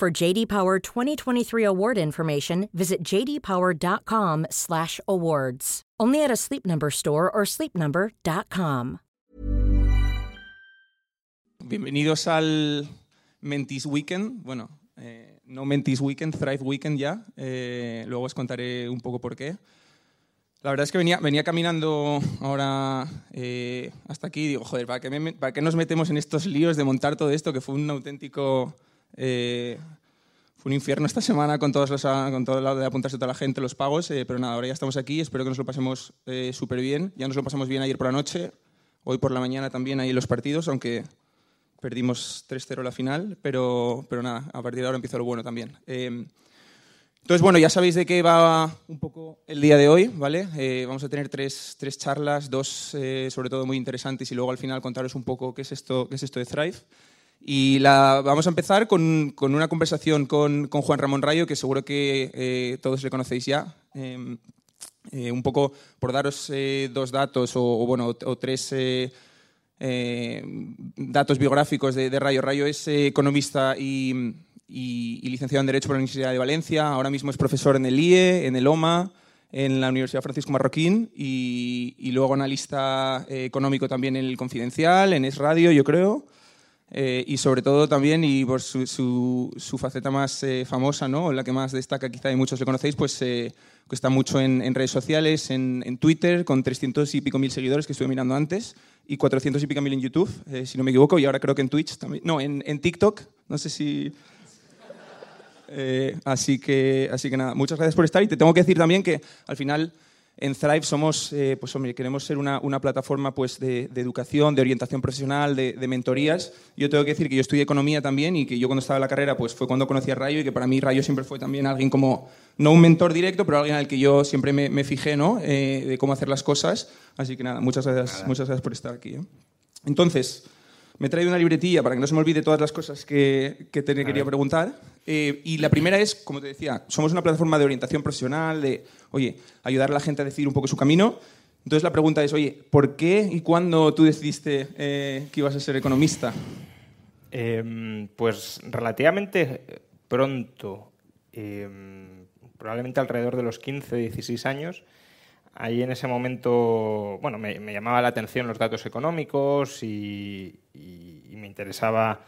For JD Power 2023 award information, visit jdpower.com/awards. Only at a Sleep Number store or sleepnumber.com. Bienvenidos al Mentis Weekend. Bueno, eh, no Mentis Weekend, Thrive Weekend ya. Eh, luego os contaré un poco por qué. La verdad es que venía, venía caminando ahora eh, hasta aquí y digo, joder, ¿para qué, me- ¿para qué nos metemos en estos líos de montar todo esto? Que fue un auténtico... eh, fue un infierno esta semana con, todos los, con todo lo de apuntarse toda la gente, los pagos, eh, pero nada, ahora ya estamos aquí, espero que nos lo pasemos eh, súper bien. Ya nos lo pasamos bien ayer por la noche, hoy por la mañana también ahí los partidos, aunque perdimos 3-0 la final, pero, pero nada, a partir de ahora empieza lo bueno también. Eh, entonces, bueno, ya sabéis de qué va un poco el día de hoy, ¿vale? Eh, vamos a tener tres, tres charlas, dos eh, sobre todo muy interesantes y luego al final contaros un poco qué es esto, qué es esto de Thrive. Y la, vamos a empezar con, con una conversación con, con Juan Ramón Rayo, que seguro que eh, todos le conocéis ya. Eh, eh, un poco por daros eh, dos datos o, bueno, o, tres datos biográficos de, de Rayo. Rayo es economista y, y, licenciado en Derecho por la Universidad de Valencia. Ahora mismo es profesor en el IE, en el OMA, en la Universidad Francisco Marroquín y, y luego analista económico también en el Confidencial, en Es Radio, yo creo. Eh, y sobre todo también, y por su, su, su faceta más eh, famosa, ¿no? la que más destaca, quizá y muchos le conocéis, pues eh, está mucho en, en redes sociales, en, en, Twitter, con 300 y pico mil seguidores que estuve mirando antes, y 400 y pico mil en YouTube, eh, si no me equivoco, y ahora creo que en Twitch también. No, en, en TikTok, no sé si. Eh, así, que, así que nada, muchas gracias por estar. Y te tengo que decir también que al final en Thrive somos, eh, pues hombre, queremos ser una, una plataforma pues, de, de, educación, de orientación profesional, de, de, mentorías. Yo tengo que decir que yo estudié economía también y que yo cuando estaba en la carrera pues, fue cuando conocí a Rayo y que para mí Rayo siempre fue también alguien como, no un mentor directo, pero alguien al que yo siempre me, me fijé ¿no? Eh, de cómo hacer las cosas. Así que nada, muchas gracias, nada. Muchas gracias por estar aquí. ¿eh? Entonces, me he traído una libretilla para que no se me olvide todas las cosas que, que te quería preguntar. Eh, y la primera es, como te decía, somos una plataforma de orientación profesional, de, oye, ayudar a la gente a decidir un poco su camino. Entonces la pregunta es, oye, ¿por qué y cuándo tú decidiste eh, que ibas a ser economista? Eh, pues relativamente pronto, probablemente alrededor de los 15, 16 años. Ahí en ese momento, bueno, me, llamaba la atención los datos económicos y, y, me interesaba,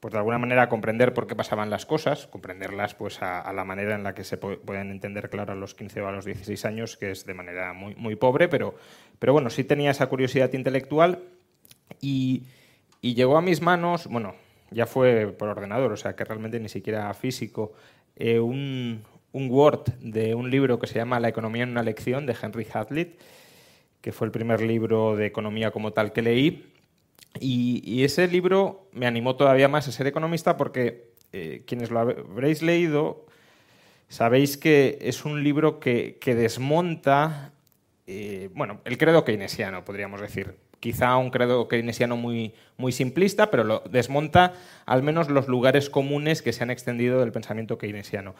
pues de alguna manera, comprender por qué pasaban las cosas, comprenderlas pues a, la manera en la que se pueden entender, claro, a los 15 o a los 16 años, que es de manera muy, muy pobre, pero, pero bueno, sí tenía esa curiosidad intelectual y, y llegó a mis manos, bueno, ya fue por ordenador, o sea que realmente ni siquiera físico, eh, un, un Word de un libro que se llama La economía en una lección de Henry Hazlitt, que fue el primer libro de economía como tal que leí. Y, y ese libro me animó todavía más a ser economista porque eh, quienes lo habréis leído sabéis que es un libro que, desmonta, eh, bueno, el credo keynesiano, podríamos decir. Quizá un credo keynesiano muy, muy simplista, pero lo desmonta al menos los lugares comunes que se han extendido del pensamiento keynesiano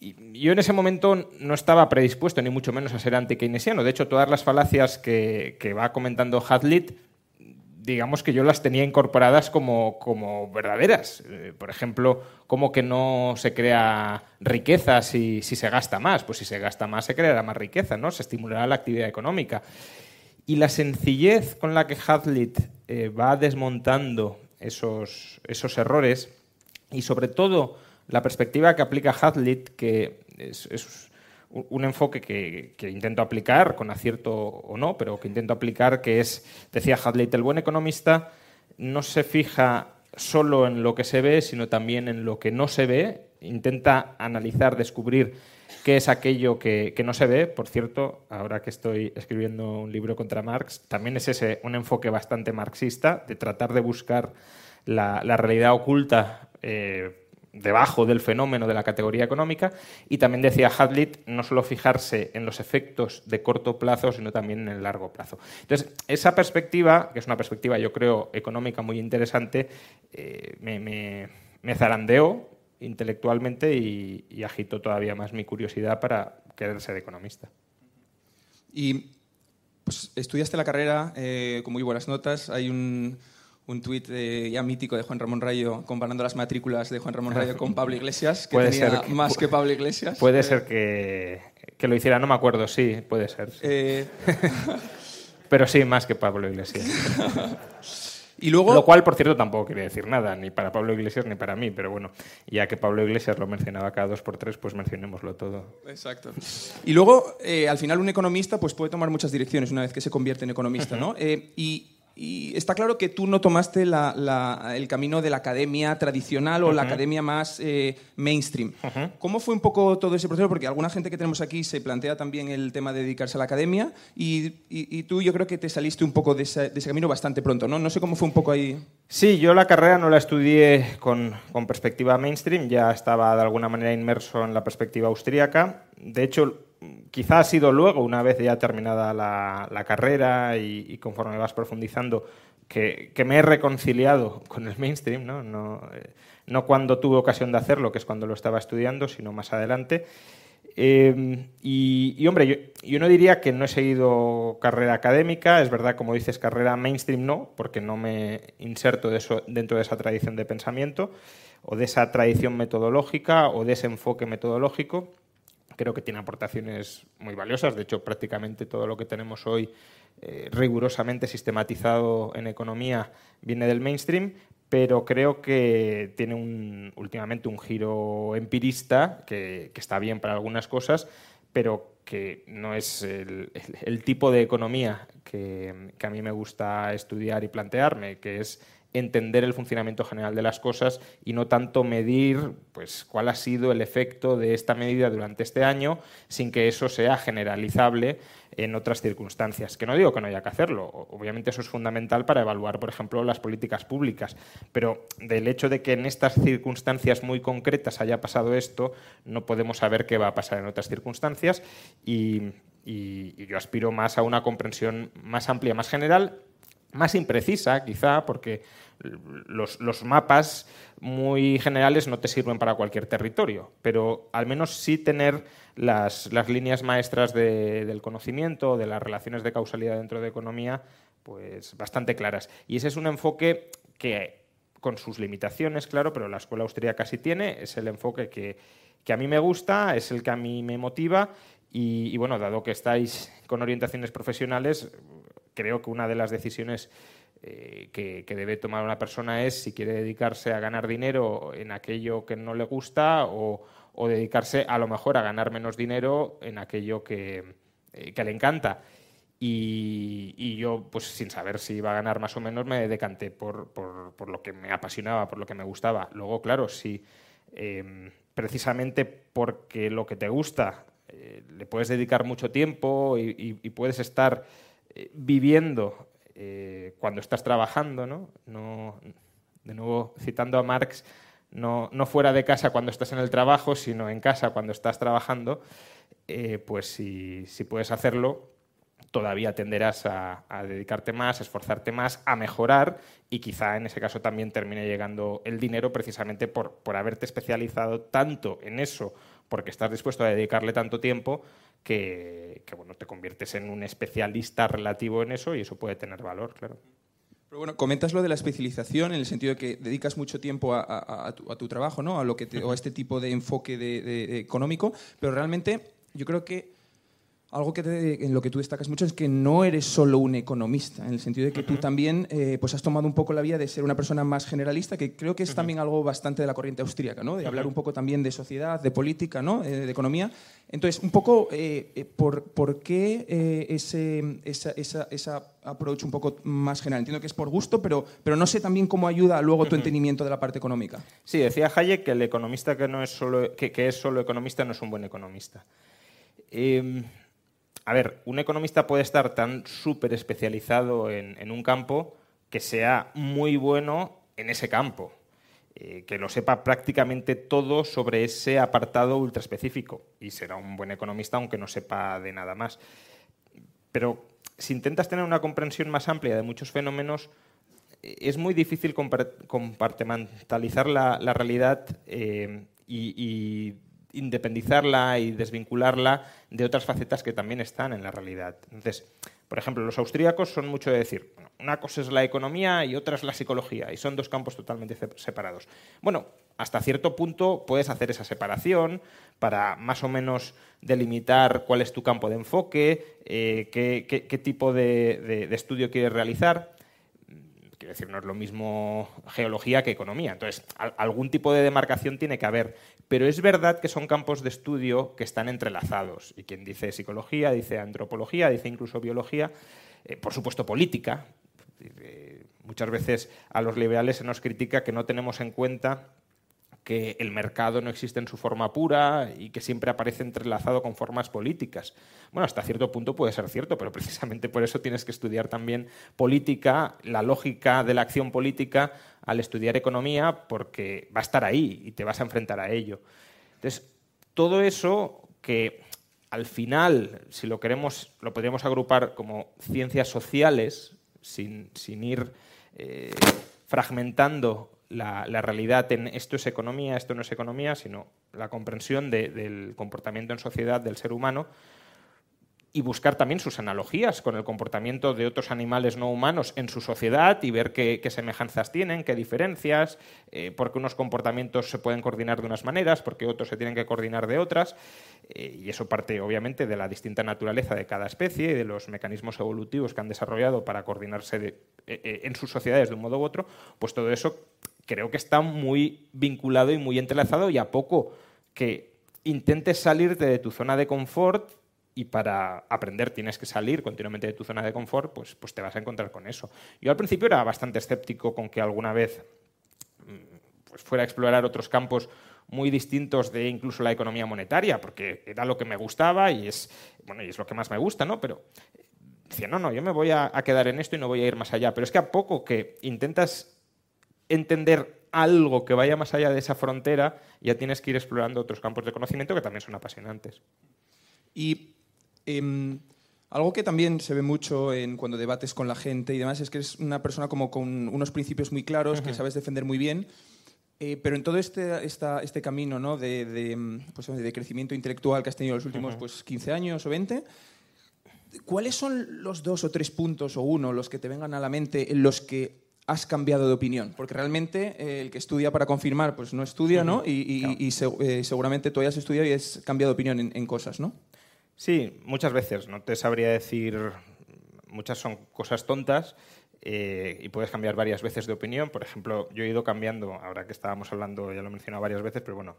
yo en ese momento no estaba predispuesto, ni mucho menos, a ser anti-keynesiano. De hecho, todas las falacias que, que, va comentando Hazlitt, digamos que yo las tenía incorporadas como, como verdaderas. Eh, por ejemplo, como que no se crea riqueza si, si, se gasta más. Pues si se gasta más, se creará más riqueza, ¿no? Se estimulará la actividad económica. Y la sencillez con la que Hazlitt eh, va desmontando esos, esos errores y, sobre todo, la perspectiva que aplica Hazlitt, que es, es un enfoque que, intento aplicar, con acierto o no, pero que intento aplicar, que es, decía Hazlitt, el buen economista no se fija solo en lo que se ve, sino también en lo que no se ve, intenta analizar, descubrir qué es aquello que, no se ve. Por cierto, ahora que estoy escribiendo un libro contra Marx, también es ese un enfoque bastante marxista, de tratar de buscar la, la realidad oculta. Eh, debajo del fenómeno de la categoría económica. Y también decía Hadlit no solo fijarse en los efectos de corto plazo, sino también en el largo plazo. Entonces, esa perspectiva, que es una perspectiva, yo creo, económica muy interesante, eh, me, zarandeó intelectualmente y, y agitó todavía más mi curiosidad para querer ser economista. Y pues, estudiaste la carrera eh, con muy buenas notas. Hay un, un tuit eh, ya mítico de Juan Ramón Rayo comparando las matrículas de Juan Ramón Rayo con Pablo Iglesias, que puede tenía ser más que Pablo Iglesias. Puede ser que, que, lo hiciera, no me acuerdo, sí, puede ser. Eh, Pero sí, más que Pablo Iglesias. Y luego... Lo cual, por cierto, tampoco quiere decir nada, ni para Pablo Iglesias ni para mí, pero bueno, ya que Pablo Iglesias lo mencionaba cada dos por tres, pues mencionémoslo todo. Exacto. Y luego, eh, al final, un economista pues, puede tomar muchas direcciones una vez que se convierte en economista, ¿no? Eh, y y está claro que tú no tomaste el camino de la academia tradicional o la academia más eh, mainstream. ¿Cómo fue un poco todo ese proceso? Porque alguna gente que tenemos aquí se plantea también el tema de dedicarse a la academia y, tú yo creo que te saliste un poco de ese, camino bastante pronto, ¿no? No sé cómo fue un poco ahí. Sí, yo la carrera no la estudié con, con perspectiva mainstream, ya estaba de alguna manera inmerso en la perspectiva austríaca. De hecho, quizá ha sido luego, una vez ya terminada la, carrera y, conforme vas profundizando, que, me he reconciliado con el mainstream, ¿no? No, eh, no, cuando tuve ocasión de hacerlo, que es cuando lo estaba estudiando, sino más adelante. Eh, y, hombre, yo, no diría que no he seguido carrera académica, es verdad, como dices, carrera mainstream no, porque no me inserto dentro de esa tradición de pensamiento, o de esa tradición metodológica, o de ese enfoque metodológico creo que tiene aportaciones muy valiosas. De hecho, prácticamente todo lo que tenemos hoy eh, rigurosamente sistematizado en economía viene del mainstream, pero creo que tiene últimamente un giro empirista que, está bien para algunas cosas, pero que no es el, tipo de economía que, que a mí me gusta estudiar y plantearme, que es entender el funcionamiento general de las cosas y no tanto medir pues, cuál ha sido el efecto de esta medida durante este año sin que eso sea generalizable en otras circunstancias. Que no digo que no haya que hacerlo, obviamente eso es fundamental para evaluar, por ejemplo, las políticas públicas, pero del hecho de que en estas circunstancias muy concretas haya pasado esto, no podemos saber qué va a pasar en otras circunstancias y, y yo aspiro más a una comprensión más amplia, más general más imprecisa, quizá, porque los, mapas muy generales no te sirven para cualquier territorio, pero al menos sí tener las, líneas maestras del conocimiento, de las relaciones de causalidad dentro de economía, pues bastante claras. Y ese es un enfoque que, con sus limitaciones, claro, pero la escuela austríaca sí tiene, es el enfoque que, a mí me gusta, es el que a mí me motiva y, bueno, dado que estáis con orientaciones profesionales, creo que una de las decisiones eh, que, debe tomar una persona es si quiere dedicarse a ganar dinero en aquello que no le gusta o, dedicarse a lo mejor a ganar menos dinero en aquello que, eh, le encanta. Y, yo, pues sin saber si iba a ganar más o menos, me decanté por, lo que me apasionaba, por lo que me gustaba. Luego, claro, si em, precisamente porque lo que te gusta eh, le puedes dedicar mucho tiempo y puedes estar viviendo eh, cuando estás trabajando, ¿no? De nuevo, citando a Marx, no, fuera de casa cuando estás en el trabajo, sino en casa cuando estás trabajando, eh, pues si, puedes hacerlo, todavía tenderás a, a, dedicarte más, a esforzarte más, a mejorar y quizá en ese caso también termine llegando el dinero precisamente por, por haberte especializado tanto en eso, porque estás dispuesto a dedicarle tanto tiempo, que, bueno, te conviertes en un especialista relativo en eso y eso puede tener valor, claro. Pero bueno, comentas lo de la especialización en el sentido de que dedicas mucho tiempo a, tu, trabajo, ¿no? A lo que o a este tipo de enfoque económico, pero realmente yo creo que algo que en lo que tú destacas mucho es que no eres solo un economista, en el sentido de que tú también eh, pues has tomado un poco la vía de ser una persona más generalista, que creo que es también algo bastante de la corriente austríaca, ¿no? de hablar un poco también de sociedad, de política, ¿no? Eh, de economía. Entonces, un poco, eh, por, por, qué ese, esa, esa, esa, approach un poco más general? Entiendo que es por gusto, pero, pero no sé también cómo ayuda luego tu entendimiento de la parte económica. Sí, decía Hayek que el economista que, no es, solo, que, que es solo economista no es un buen economista. Eh, a ver, un economista puede estar tan súper especializado en, un campo que sea muy bueno en ese campo. eh, que lo sepa prácticamente todo sobre ese apartado ultra específico y será un buen economista aunque no sepa de nada más. Pero si intentas tener una comprensión más amplia de muchos fenómenos, es muy difícil compartimentalizar la, realidad eh, y, independizarla y desvincularla de otras facetas que también están en la realidad. Entonces, por ejemplo, los austríacos son mucho de decir, una cosa es la economía y otra es la psicología, y son dos campos totalmente separados. Bueno, hasta cierto punto puedes hacer esa separación para más o menos delimitar cuál es tu campo de enfoque, eh, qué, tipo de estudio quieres realizar Quiero decir, no es lo mismo geología que economía. Entonces, algún tipo de demarcación tiene que haber. Pero es verdad que son campos de estudio que están entrelazados. Y quien dice psicología, dice antropología, dice incluso biología, eh, por supuesto política. Eh, muchas veces a los liberales se nos critica que no tenemos en cuenta que el mercado no existe en su forma pura y que siempre aparece entrelazado con formas políticas. Bueno, hasta cierto punto puede ser cierto, pero precisamente por eso tienes que estudiar también política, la lógica de la acción política al estudiar economía, porque va a estar ahí y te vas a enfrentar a ello. Entonces, todo eso que al final, si lo queremos, lo podríamos agrupar como ciencias sociales, sin, ir eh, fragmentando la, realidad en esto es economía, esto no es economía, sino la comprensión del comportamiento en sociedad del ser humano y buscar también sus analogías con el comportamiento de otros animales no humanos en su sociedad y ver qué, semejanzas tienen, qué diferencias, eh, por qué unos comportamientos se pueden coordinar de unas maneras, por qué otros se tienen que coordinar de otras. Eh, y eso parte, obviamente, de la distinta naturaleza de cada especie y de los mecanismos evolutivos que han desarrollado para coordinarse eh, en sus sociedades de un modo u otro. Pues todo eso creo que está muy vinculado y muy entrelazado y a poco que intentes salirte de tu zona de confort y para aprender tienes que salir continuamente de tu zona de confort, pues, pues te vas a encontrar con eso. Yo al principio era bastante escéptico con que alguna vez mm, pues, fuera a explorar otros campos muy distintos de incluso la economía monetaria, porque era lo que me gustaba y es, bueno, y es lo que más me gusta, ¿no? Pero decía, no, no, yo me voy a quedar en esto y no voy a ir más allá. Pero es que a poco que intentas entender algo que vaya más allá de esa frontera, ya tienes que ir explorando otros campos de conocimiento que también son apasionantes. Y em, algo que también se ve mucho en cuando debates con la gente y demás es que eres una persona como con unos principios muy claros, que sabes defender muy bien. Eh, pero en todo este, este camino ¿no? de, de, pues, de, crecimiento intelectual que has tenido los últimos pues, 15 años o 20, ¿cuáles son los dos o tres puntos o uno los que te vengan a la mente en los que has cambiado de opinión? Porque realmente eh, el que estudia para confirmar, pues no estudia, ¿no? Y, eh, seguramente tú hayas estudiado y has cambiado de opinión en, cosas, ¿no? Sí, muchas veces. No te sabría decir, muchas son cosas tontas eh, y puedes cambiar varias veces de opinión. Por ejemplo, yo he ido cambiando, ahora que estábamos hablando, ya lo he mencionado varias veces, pero bueno,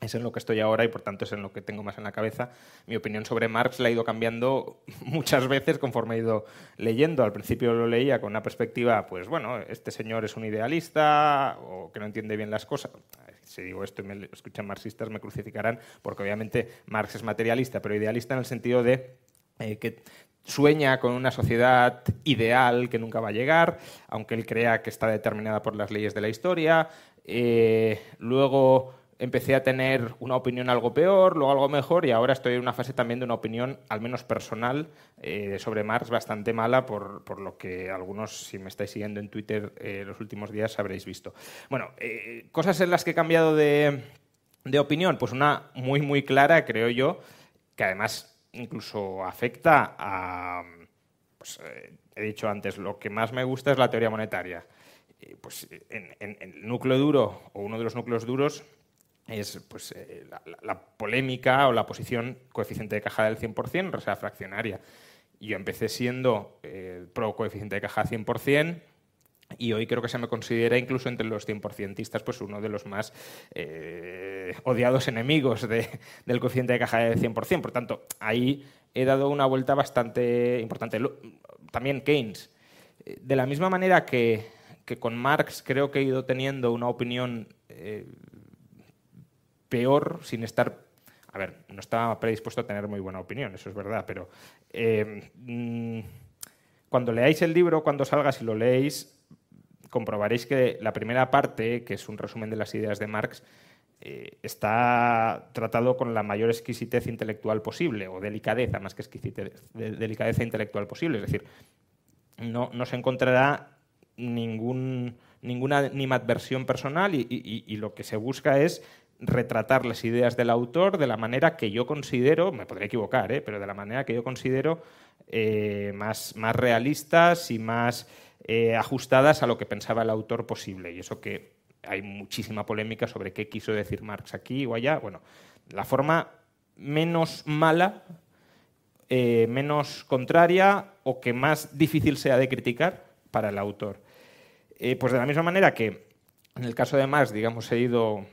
es en lo que estoy ahora y por tanto es en lo que tengo más en la cabeza. Mi opinión sobre Marx la he ido cambiando muchas veces conforme he ido leyendo. Al principio lo leía con una perspectiva, pues bueno, este señor es un idealista o que no entiende bien las cosas. Si digo esto y me escuchan marxistas me crucificarán porque obviamente Marx es materialista, pero idealista en el sentido de eh, que sueña con una sociedad ideal que nunca va a llegar, aunque él crea que está determinada por las leyes de la historia. Eh, luego empecé a tener una opinión algo peor, luego algo mejor y ahora estoy en una fase también de una opinión, al menos personal, eh, sobre Marx bastante mala por, por, lo que algunos, si me estáis siguiendo en Twitter eh, los últimos días, habréis visto. Bueno, eh, cosas en las que he cambiado de, de, opinión, pues una muy, muy clara, creo yo, que además incluso afecta a... Pues, he dicho antes, lo que más me gusta es la teoría monetaria. Pues en el núcleo duro, o uno de los núcleos duros, es pues, eh, la, polémica o la posición coeficiente de caja del 100%, reserva fraccionaria. Yo empecé siendo eh, pro coeficiente de caja 100% y hoy creo que se me considera incluso entre los 100%istas pues uno de los más eh, odiados enemigos del coeficiente de caja del 100%. Por tanto, ahí he dado una vuelta bastante importante. También Keynes. De la misma manera que, que con Marx creo que he ido teniendo una opinión peor sin estar... A ver, no estaba predispuesto a tener muy buena opinión, eso es verdad, pero eh, mm, cuando leáis el libro, cuando salga, si lo leéis, comprobaréis que la primera parte, que es un resumen de las ideas de Marx, eh, está tratado con la mayor exquisitez intelectual posible, o delicadeza más que exquisitez, delicadeza intelectual posible. Es decir, no, se encontrará ningún, ninguna animadversión personal y, lo que se busca es retratar las ideas del autor de la manera que yo considero, me podré equivocar, ¿eh? pero de la manera que yo considero eh, más, más realistas y más eh, ajustadas a lo que pensaba el autor posible. Y eso que hay muchísima polémica sobre qué quiso decir Marx aquí o allá. Bueno, la forma menos mala, menos contraria o que más difícil sea de criticar para el autor. Pues de la misma manera que en el caso de Marx, digamos, he ido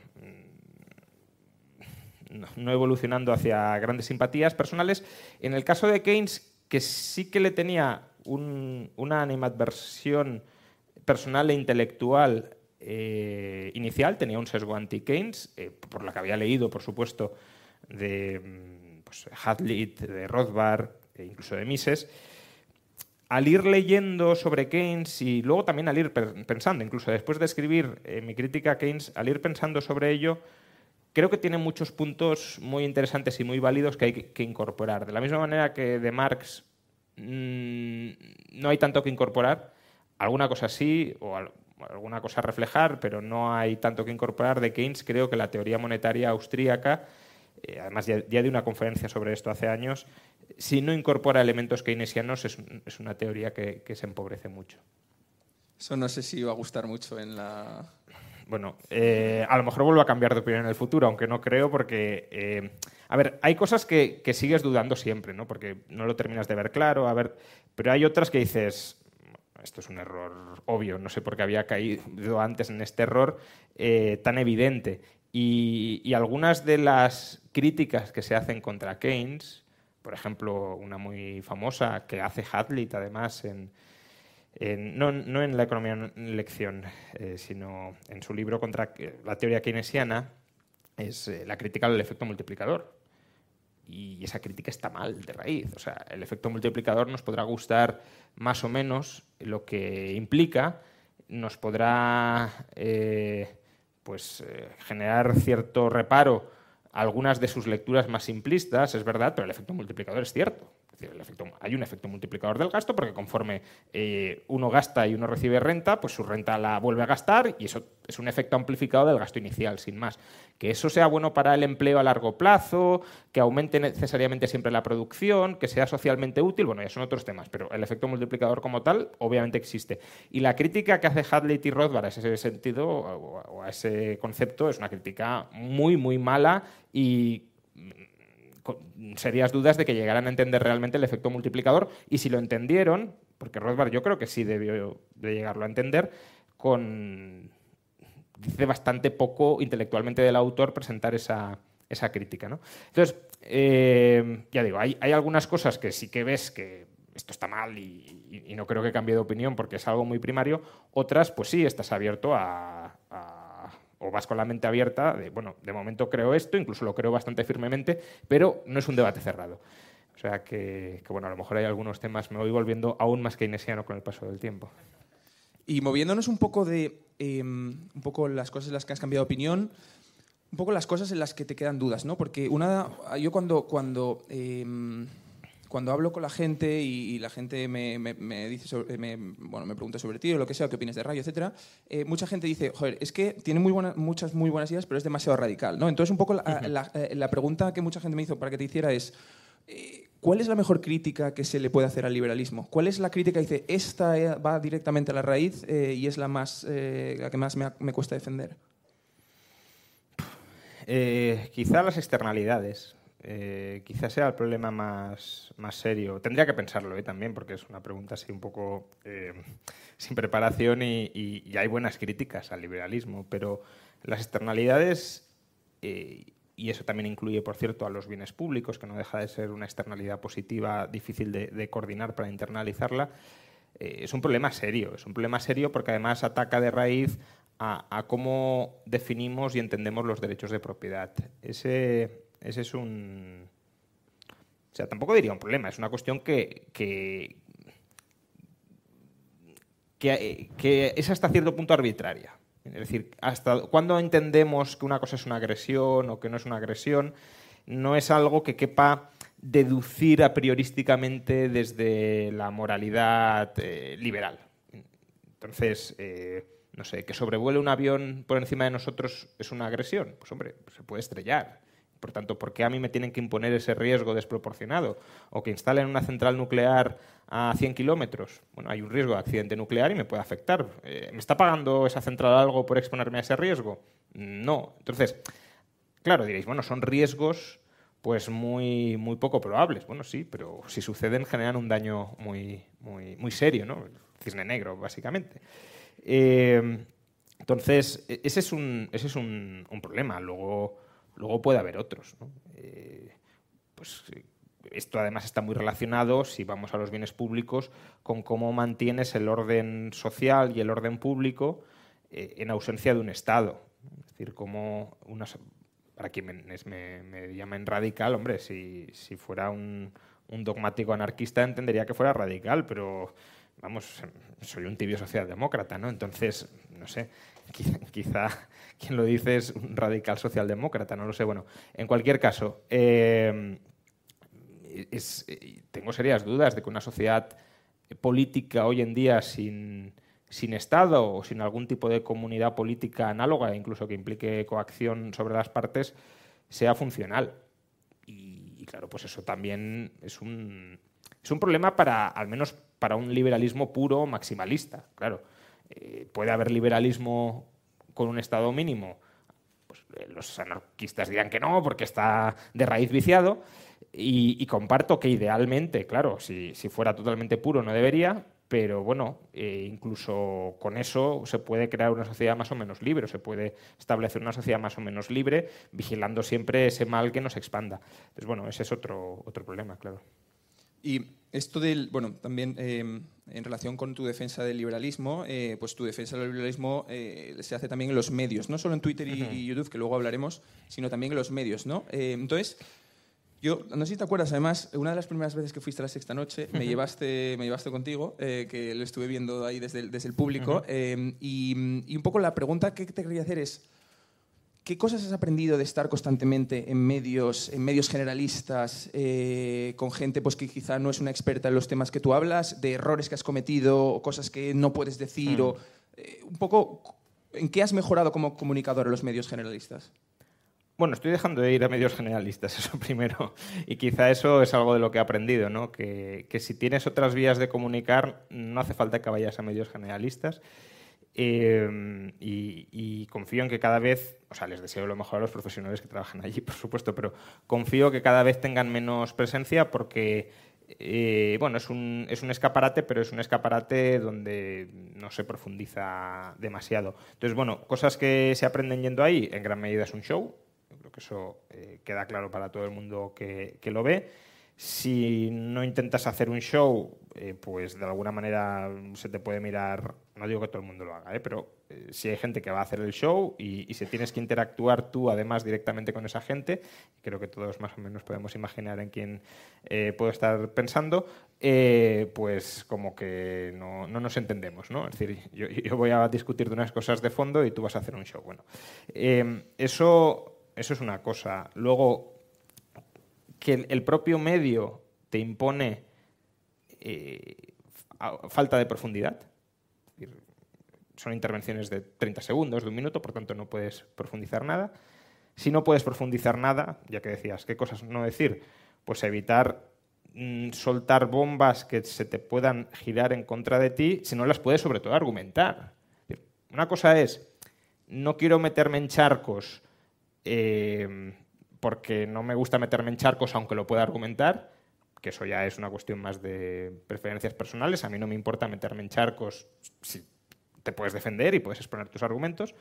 no evolucionando hacia grandes simpatías personales, en el caso de Keynes, que sí que le tenía una animadversión personal e intelectual eh, inicial, tenía un sesgo anti-Keynes, eh, por la que había leído, por supuesto, de mm, pues, Hadley, de Rothbard, e incluso de Mises. Al ir leyendo sobre Keynes y luego también al ir pensando, incluso después de escribir eh, mi crítica a Keynes, al ir pensando sobre ello, creo que tiene muchos puntos muy interesantes y muy válidos que hay que incorporar. De la misma manera que de Marx Mm, no hay tanto que incorporar. Alguna cosa sí, o alguna cosa a reflejar, pero no hay tanto que incorporar de Keynes. Creo que la teoría monetaria austríaca, eh, además ya, de una conferencia sobre esto hace años, si no incorpora elementos keynesianos es, una teoría que, se empobrece mucho. Eso no sé si va a gustar mucho en la... Bueno, eh, a lo mejor vuelvo a cambiar de opinión en el futuro, aunque no creo porque... Eh, a ver, hay cosas que, sigues dudando siempre, ¿no? Porque no lo terminas de ver claro, a ver, pero hay otras que dices, esto es un error obvio, no sé por qué había caído antes en este error eh, tan evidente. Y, algunas de las críticas que se hacen contra Keynes, por ejemplo, una muy famosa que hace Hadley, además, en, no, en la economía en lección, eh, sino en su libro contra la teoría keynesiana, es eh, la crítica al efecto multiplicador y esa crítica está mal de raíz. O sea, el efecto multiplicador nos podrá gustar más o menos lo que implica, nos podrá eh, pues, eh, generar cierto reparo algunas de sus lecturas más simplistas, es verdad, pero el efecto multiplicador es cierto hay un efecto multiplicador del gasto porque conforme eh, uno gasta y uno recibe renta, pues su renta la vuelve a gastar y eso es un efecto amplificado del gasto inicial, sin más. Que eso sea bueno para el empleo a largo plazo, que aumente necesariamente siempre la producción, que sea socialmente útil, bueno, ya son otros temas, pero el efecto multiplicador como tal obviamente existe. Y la crítica que hace Hadley y Rothbard a ese sentido o a ese concepto es una crítica muy, muy mala y serias dudas de que llegaran a entender realmente el efecto multiplicador y si lo entendieron, porque Rothbard yo creo que sí debió de llegarlo a entender, con dice bastante poco intelectualmente del autor presentar esa, crítica. ¿no? Entonces, eh, ya digo, hay, algunas cosas que sí que ves que esto está mal y, no creo que cambie de opinión porque es algo muy primario, otras pues sí, estás abierto a o vas con la mente abierta de, bueno, de momento creo esto, incluso lo creo bastante firmemente, pero no es un debate cerrado. O sea que, bueno, a lo mejor hay algunos temas, me voy volviendo aún más keynesiano con el paso del tiempo. Y moviéndonos un poco de em, un poco las cosas en las que has cambiado de opinión, un poco las cosas en las que te quedan dudas, ¿no? Porque una, yo cuando, cuando em, cuando hablo con la gente y, la gente me, dice me, bueno, me pregunta sobre ti o lo que sea, qué opinas de radio, etcétera, eh, mucha gente dice, joder, es que tiene muy muchas muy buenas ideas, pero es demasiado radical. ¿no? Entonces, un poco la, eh, la, pregunta que mucha gente me hizo para que te hiciera es, eh, ¿cuál es la mejor crítica que se le puede hacer al liberalismo? ¿Cuál es la crítica que dice, esta va directamente a la raíz y es la, más, la que más me, me cuesta defender? quizá las externalidades. Eh, quizás sea el problema más, más serio. Tendría que pensarlo ¿eh? también, porque es una pregunta así un poco eh, sin preparación y, hay buenas críticas al liberalismo, pero las externalidades, y eso también incluye, por cierto, a los bienes públicos, que no deja de ser una externalidad positiva difícil de, coordinar para internalizarla, es un problema serio. Es un problema serio porque además ataca de raíz a, a cómo definimos y entendemos los derechos de propiedad. Ese ese es un... O sea, tampoco diría un problema, es una cuestión que, que, es hasta cierto punto arbitraria. Es decir, hasta cuándo entendemos que una cosa es una agresión o que no es una agresión, no es algo que quepa deducir a priorísticamente desde la moralidad eh, liberal. Entonces, eh, no sé, que sobrevuele un avión por encima de nosotros es una agresión. Pues hombre, se puede estrellar. Por tanto, ¿por qué a mí me tienen que imponer ese riesgo desproporcionado? O que instalen una central nuclear a 100 kilómetros. Bueno, hay un riesgo de accidente nuclear y me puede afectar. Eh, ¿Me está pagando esa central algo por exponerme a ese riesgo? No. Entonces, claro, diréis, bueno, son riesgos pues muy, muy poco probables. Bueno, sí, pero si suceden generan un daño muy, muy, muy serio, ¿no? cisne negro, básicamente. Eh, entonces, e-, ese es un, ese es un, problema. Luego, luego puede haber otros. Eh, pues esto además está muy relacionado, si vamos a los bienes públicos, con cómo mantienes el orden social y el orden público eh, en ausencia de un Estado. Es decir, cómo unas, para quien me, me, llamen radical, hombre, si, si fuera un, un, dogmático anarquista entendería que fuera radical, pero vamos, soy un tibio socialdemócrata, ¿no? Entonces, no sé, quizá, quien lo dice es un radical socialdemócrata, no lo sé. Bueno, en cualquier caso, eh, tengo serias dudas de que una sociedad política hoy en día sin, sin Estado o sin algún tipo de comunidad política análoga, incluso que implique coacción sobre las partes, sea funcional. Y, claro, pues eso también es un, es un problema para, al menos para un liberalismo puro maximalista. Claro, eh, puede haber liberalismo con un Estado mínimo. Pues, eh, los anarquistas dirán que no, porque está de raíz viciado. Y, comparto que idealmente, claro, si, fuera totalmente puro no debería, pero bueno, eh, incluso con eso se puede crear una sociedad más o menos libre, o se puede establecer una sociedad más o menos libre, vigilando siempre ese mal que nos expanda. Pues bueno, ese es otro, otro problema, claro. Y esto del, bueno, también em, en relación con tu defensa del liberalismo, eh, pues tu defensa del liberalismo eh, se hace también en los medios, no solo en Twitter y, YouTube, que luego hablaremos, sino también en los medios, ¿no? entonces, yo, no sé si te acuerdas, además, una de las primeras veces que fuiste a la sexta noche, me, llevaste, me llevaste contigo, eh, que lo estuve viendo ahí desde el, desde el público, em, y, y, un poco la pregunta que te quería hacer es, ¿qué cosas has aprendido de estar constantemente en medios, en medios generalistas, eh, con gente pues, que quizá no es una experta en los temas que tú hablas, de errores que has cometido, o cosas que no puedes decir, o eh, un poco, ¿en qué has mejorado como comunicador en los medios generalistas? Bueno, estoy dejando de ir a medios generalistas, eso primero. Y quizá eso es algo de lo que he aprendido, ¿no? Que, si tienes otras vías de comunicar, no hace falta que vayas a medios generalistas. Em, y, confío en que cada vez, o sea, les deseo lo mejor a los profesionales que trabajan allí, por supuesto, pero confío que cada vez tengan menos presencia porque, eh, bueno, es un, es un escaparate, pero es un escaparate donde no se profundiza demasiado. Entonces, bueno, cosas que se aprenden yendo ahí, en gran medida es un show, que eso eh, queda claro para todo el mundo que, lo ve. Si no intentas hacer un show, eh, pues de alguna manera se te puede mirar, no digo que todo el mundo lo haga, ¿eh? pero si hay gente que va a hacer el show y, si tienes que interactuar tú además directamente con esa gente, creo que todos más o menos podemos imaginar en quién puedo estar pensando, pues como que no, nos entendemos, ¿no? Es decir, yo, voy a discutir de unas cosas de fondo y tú vas a hacer un show. Bueno, eso eso es una cosa. Luego, que el propio medio te impone eh, falta de profundidad. Son intervenciones de 30 segundos, de un minuto, por tanto no puedes profundizar nada. Si no puedes profundizar nada, ya que decías, ¿qué cosas no decir? Pues evitar mm, soltar bombas que se te puedan girar en contra de ti, si no las puedes sobre todo argumentar. Una cosa es, no quiero meterme en charcos eh, porque no me gusta meterme en charcos aunque lo pueda argumentar, que eso ya es una cuestión más de preferencias personales. A mí no me importa meterme en charcos si te puedes defender y puedes exponer tus argumentos,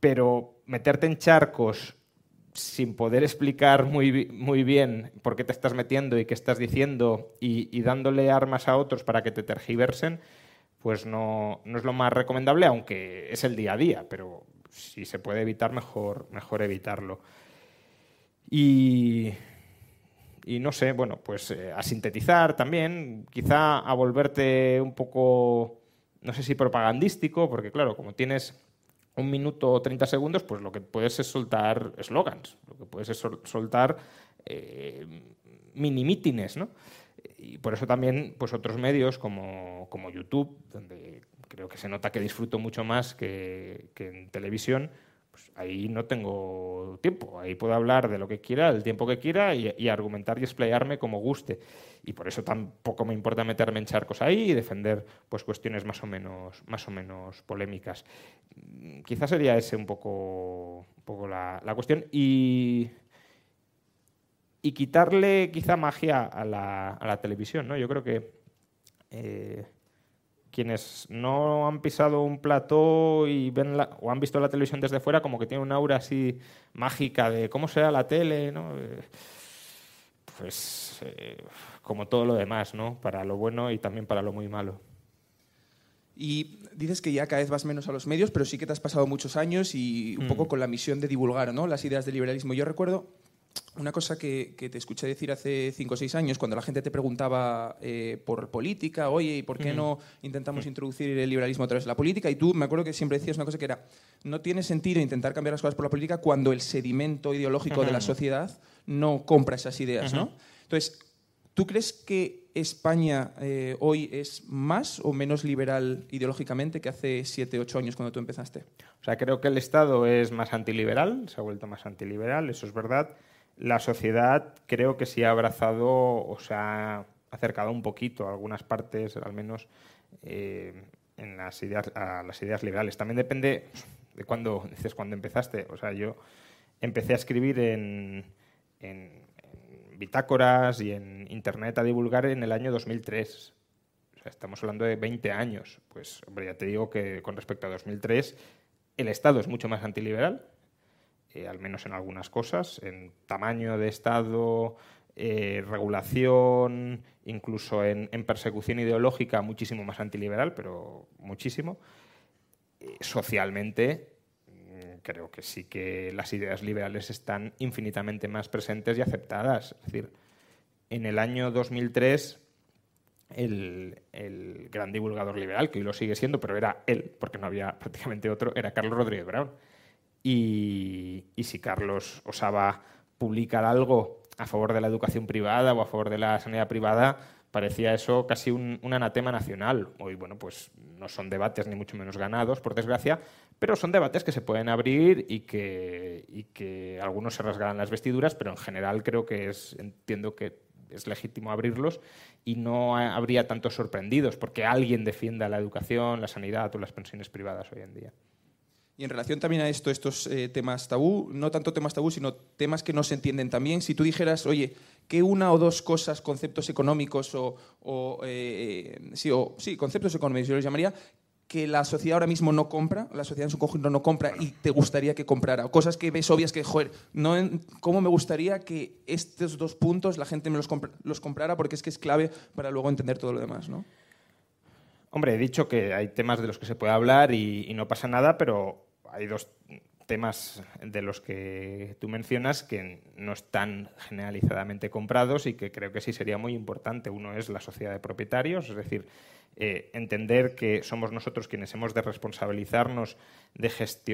pero meterte en charcos sin poder explicar muy, muy bien por qué te estás metiendo y qué estás diciendo y, dándole armas a otros para que te tergiversen, pues no, no, es lo más recomendable, aunque es el día a día, pero si se puede evitar, mejor, mejor evitarlo. Y, y no sé, bueno, pues eh, a sintetizar también, quizá a volverte un poco no sé si propagandístico, porque claro, como tienes un minuto o 30 segundos, pues lo que puedes es soltar eslogans, lo que puedes es soltar eh, mini mítines, ¿no? Y por eso también pues otros medios como, como YouTube, donde creo que se nota que disfruto mucho más que, que en televisión, pues ahí no tengo tiempo. Ahí puedo hablar de lo que quiera, el tiempo que quiera y, argumentar y explayarme como guste. Y por eso tampoco me importa meterme en charcos ahí y defender pues, cuestiones más o menos, más o menos polémicas. Mm, quizás sería ese un poco, poco la, cuestión. Y, y quitarle quizá magia a la, a la televisión. ¿no? Yo creo que... Eh, quienes no han pisado un plató y ven o han visto la televisión desde fuera, como que tiene un aura así mágica de cómo será la tele, ¿no? Eh, pues eh, como todo lo demás, ¿no? Para lo bueno y también para lo muy malo. Y dices que ya cada vez vas menos a los medios, pero sí que te has pasado muchos años y un poco mm. con la misión de divulgar ¿no? las ideas del liberalismo. Yo recuerdo una cosa que, te escuché decir hace cinco o seis años, cuando la gente te preguntaba eh, por política, oye, ¿y por qué no intentamos introducir el liberalismo a través de la política? Y tú me acuerdo que siempre decías una cosa que era, no tiene sentido intentar cambiar las cosas por la política cuando el sedimento ideológico de la sociedad no compra esas ideas, ¿no? Entonces, ¿tú crees que España eh, hoy es más o menos liberal ideológicamente que hace siete, ocho años cuando tú empezaste? O sea, creo que el Estado es más antiliberal, se ha vuelto más antiliberal, eso es verdad la sociedad creo que sí ha abrazado o se ha acercado un poquito a algunas partes, al menos eh, en las ideas, a las ideas liberales. También depende de cuándo dices cuando empezaste. O sea, yo empecé a escribir en, bitácoras y en internet a divulgar en el año 2003. O sea, estamos hablando de 20 años. Pues, hombre, ya te digo que con respecto a 2003 el Estado es mucho más antiliberal eh, al menos en algunas cosas, en tamaño de Estado, eh, regulación, incluso en, persecución ideológica, muchísimo más antiliberal, pero muchísimo. Eh, socialmente, mm, creo que sí que las ideas liberales están infinitamente más presentes y aceptadas. Es decir, en el año 2003 el, el, gran divulgador liberal, que hoy lo sigue siendo, pero era él, porque no había prácticamente otro, era Carlos Rodríguez Brown. Y, si Carlos osaba publicar algo a favor de la educación privada o a favor de la sanidad privada, parecía eso casi un, anatema nacional. Hoy, bueno, pues no son debates ni mucho menos ganados, por desgracia, pero son debates que se pueden abrir y que, y que algunos se rasgarán las vestiduras, pero en general creo que entiendo que es legítimo abrirlos y no habría tantos sorprendidos porque alguien defienda la educación, la sanidad o las pensiones privadas hoy en día. Y en relación también a esto, estos eh, temas tabú, no tanto temas tabú, sino temas que no se entienden también, si tú dijeras, oye, ¿qué una o dos cosas, conceptos económicos o, eh, sí, o sí, conceptos económicos, yo los llamaría, que la sociedad ahora mismo no compra, la sociedad en su conjunto no compra y te gustaría que comprara? O cosas que ves obvias que, joder, no ¿cómo me gustaría que estos dos puntos la gente me los, los comprara? Porque es que es clave para luego entender todo lo demás, ¿no? Hombre, he dicho que hay temas de los que se puede hablar y, y no pasa nada, pero hay dos temas de los que tú mencionas que no están generalizadamente comprados y que creo que sí sería muy importante. Uno es la sociedad de propietarios, es decir, eh, entender que somos nosotros quienes hemos de responsabilizarnos de,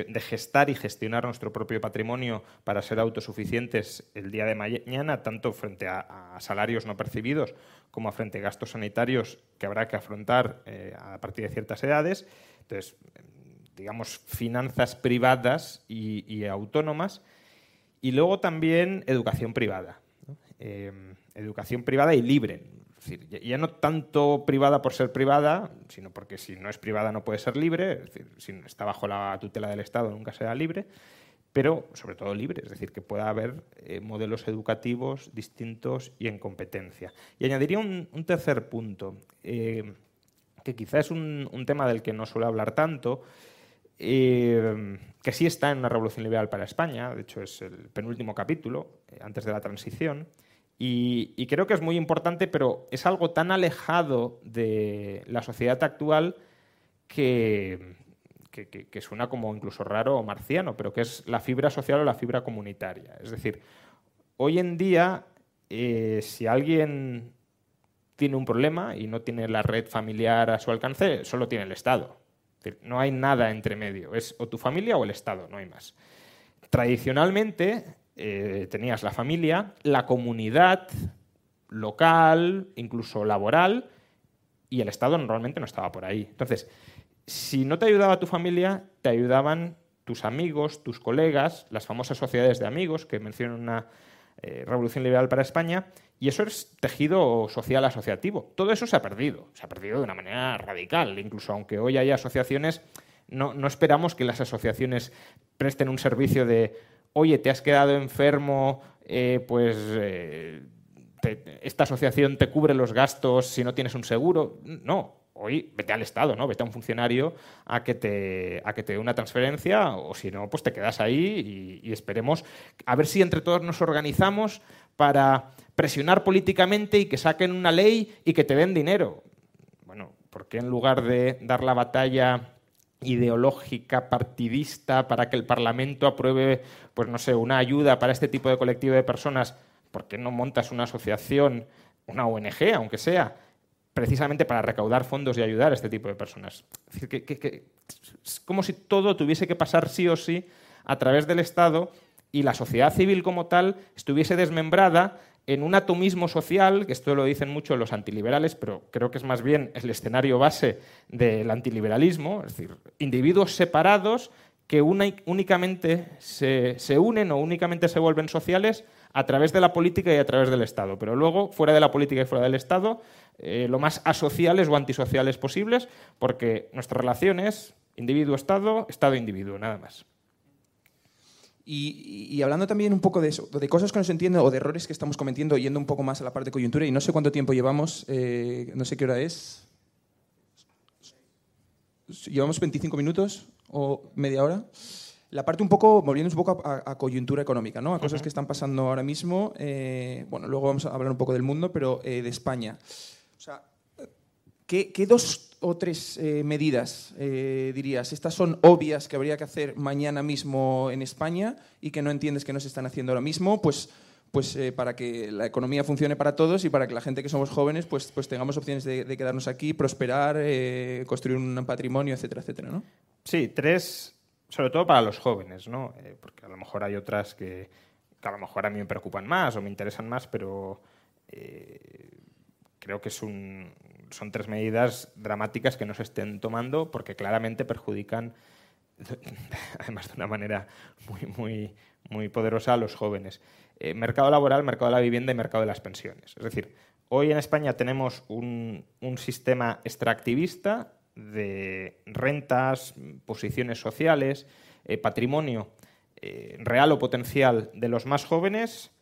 de, gestar y gestionar nuestro propio patrimonio para ser autosuficientes el día de mañana, tanto frente a, salarios no percibidos como a frente a gastos sanitarios que habrá que afrontar eh, a partir de ciertas edades. Entonces, digamos, finanzas privadas y, autónomas, y luego también educación privada. Eh, educación privada y libre. Es decir, ya no tanto privada por ser privada, sino porque si no es privada no puede ser libre, es decir, si está bajo la tutela del Estado nunca será libre, pero sobre todo libre, es decir, que pueda haber eh, modelos educativos distintos y en competencia. Y añadiría un, tercer punto, eh, que quizás es un, un, tema del que no suelo hablar tanto, eh, que sí está en una revolución liberal para España, de hecho es el penúltimo capítulo, eh, antes de la transición, y, creo que es muy importante, pero es algo tan alejado de la sociedad actual que, suena como incluso raro o marciano, pero que es la fibra social o la fibra comunitaria. Es decir, hoy en día, eh, si alguien tiene un problema y no tiene la red familiar a su alcance, solo tiene el Estado. No hay nada entre medio, es o tu familia o el Estado, no hay más. Tradicionalmente eh, tenías la familia, la comunidad local, incluso laboral, y el Estado normalmente no estaba por ahí. Entonces, si no te ayudaba tu familia, te ayudaban tus amigos, tus colegas, las famosas sociedades de amigos que mencionan una eh, revolución liberal para España, y eso es tejido social asociativo. Todo eso se ha perdido, se ha perdido de una manera radical, incluso aunque hoy haya asociaciones, no, esperamos que las asociaciones presten un servicio de, oye, te has quedado enfermo, eh, pues eh, esta asociación te cubre los gastos si no tienes un seguro. No, hoy vete al Estado, ¿no? Vete a un funcionario a que te, a que te dé una transferencia o si no, pues te quedas ahí y, esperemos a ver si entre todos nos organizamos para presionar políticamente y que saquen una ley y que te den dinero. Bueno, ¿por qué en lugar de dar la batalla ideológica, partidista, para que el Parlamento apruebe, pues no sé, una ayuda para este tipo de colectivo de personas, ¿por qué no montas una asociación, una ONG, aunque sea, precisamente para recaudar fondos y ayudar a este tipo de personas. Es, decir, que, como si todo tuviese que pasar sí o sí a través del Estado y la sociedad civil como tal estuviese desmembrada en un atomismo social, que esto lo dicen mucho los antiliberales, pero creo que es más bien el escenario base del antiliberalismo, es decir, individuos separados que únicamente se unen o únicamente se vuelven sociales a través de la política y a través del Estado. Pero luego, fuera de la política y fuera del Estado, eh, lo más asociales o antisociales posibles, porque nuestra relación es individuo-Estado, Estado-individuo, nada más. Y, hablando también un poco de eso, de cosas que no se entienden o de errores que estamos cometiendo, yendo un poco más a la parte de coyuntura, y no sé cuánto tiempo llevamos, eh, no sé qué hora es. ¿Llevamos 25 minutos o media hora? La parte un poco, volviendo un poco a, coyuntura económica, ¿no? a cosas que están pasando ahora mismo. Eh, bueno, luego vamos a hablar un poco del mundo, pero eh, de España. O sea, ¿qué, dos o tres eh, medidas dirías? Estas son obvias que habría que hacer mañana mismo en España y que no entiendes que no se están haciendo ahora mismo, pues, pues para que la economía funcione para todos y para que la gente que somos jóvenes pues, pues tengamos opciones de, de quedarnos aquí, prosperar, construir un patrimonio, etcétera, etcétera, ¿no? Sí, tres sobre todo para los jóvenes, ¿no? Eh, porque a lo mejor hay otras que, a lo mejor a mí me preocupan más o me interesan más, pero eh, creo que son tres medidas dramáticas que no se estén tomando porque claramente perjudican, además de una manera muy, muy, muy poderosa, a los jóvenes. Eh, mercado laboral, mercado de la vivienda y mercado de las pensiones. Es decir, hoy en España tenemos un, un sistema extractivista de rentas, posiciones sociales, eh, patrimonio eh, real o potencial de los más jóvenes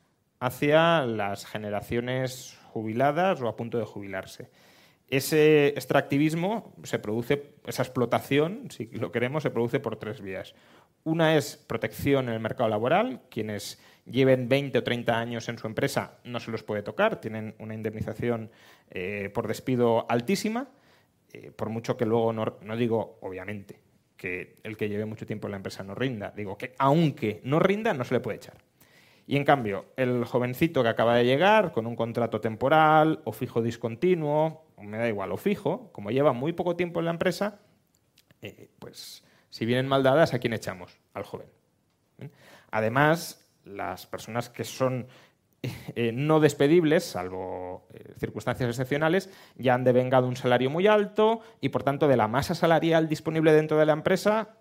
hacia las generaciones jubiladas o a punto de jubilarse. Ese extractivismo se produce, esa explotación, si lo queremos, se produce por tres vías. Una es protección en el mercado laboral. Quienes lleven 20 o 30 años en su empresa no se los puede tocar, tienen una indemnización eh, por despido altísima. Eh, por mucho que luego no, digo, obviamente, que el que lleve mucho tiempo en la empresa no rinda, digo que aunque no rinda, no se le puede echar. Y en cambio, el jovencito que acaba de llegar con un contrato temporal o fijo discontinuo, me da igual, o fijo, como lleva muy poco tiempo en la empresa, eh, pues si vienen mal dadas, ¿a quién echamos? Al joven. Además, las personas que son eh, no despedibles, salvo eh, circunstancias excepcionales, ya han devengado un salario muy alto y, por tanto, de la masa salarial disponible dentro de la empresa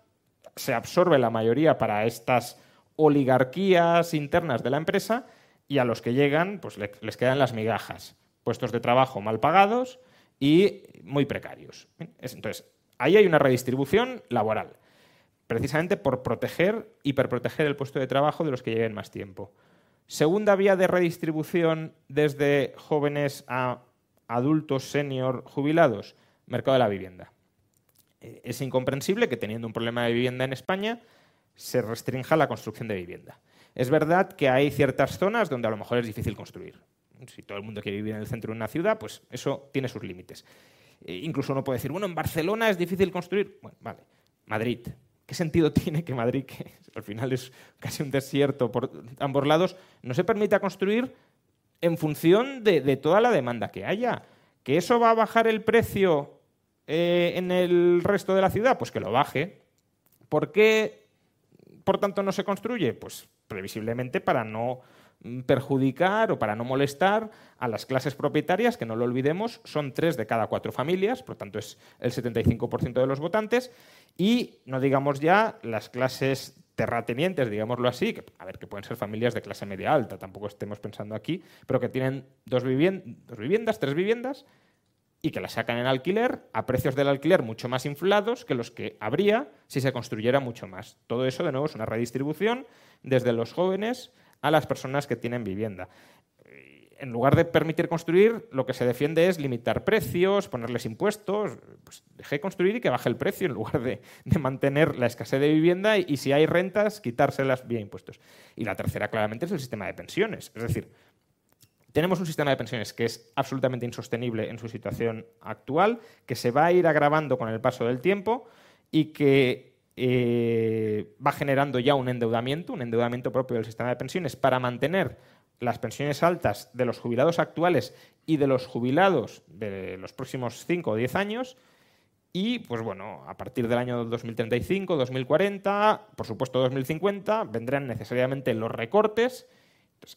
se absorbe la mayoría para estas oligarquías internas de la empresa y a los que llegan pues les quedan las migajas, puestos de trabajo mal pagados y muy precarios. Entonces, ahí hay una redistribución laboral, precisamente por proteger, hiperproteger el puesto de trabajo de los que lleguen más tiempo. Segunda vía de redistribución desde jóvenes a adultos senior jubilados, mercado de la vivienda. Eh, es incomprensible que teniendo un problema de vivienda en España se restrinja la construcción de vivienda. Es verdad que hay ciertas zonas donde a lo mejor es difícil construir. Si todo el mundo quiere vivir en el centro de una ciudad, pues eso tiene sus límites. Eh, incluso uno puede decir, bueno, en Barcelona es difícil construir. Bueno, vale. Madrid, ¿Qué sentido tiene que Madrid, que al final es casi un desierto por ambos lados, no se permita construir en función de, toda la demanda que haya? ¿Que eso va a bajar el precio eh, en el resto de la ciudad? Pues que lo baje. ¿Por qué, por tanto, no se construye? Pues previsiblemente para no perjudicar o para no molestar a las clases propietarias, que no lo olvidemos, son tres de cada cuatro familias, por tanto es el 75% de los votantes, y no digamos ya las clases terratenientes, digámoslo así, que, a ver, que pueden ser familias de clase media alta, tampoco estemos pensando aquí, pero que tienen dos viviendas, tres viviendas, y que las sacan en alquiler a precios del alquiler mucho más inflados que los que habría si se construyera mucho más. Todo eso, de nuevo, es una redistribución desde los jóvenes a las personas que tienen vivienda. En lugar de permitir construir, lo que se defiende es limitar precios, ponerles impuestos. Pues deje construir y que baje el precio en lugar de, mantener la escasez de vivienda y, y si hay rentas, quitárselas vía impuestos. Y la tercera, claramente, es el sistema de pensiones. Es decir, tenemos un sistema de pensiones que es absolutamente insostenible en su situación actual, que se va a ir agravando con el paso del tiempo y que eh, va generando ya un endeudamiento, un endeudamiento propio del sistema de pensiones para mantener las pensiones altas de los jubilados actuales y de los jubilados de los próximos 5 o 10 años. Y, pues bueno, a partir del año 2035, 2040, por supuesto 2050, vendrán necesariamente los recortes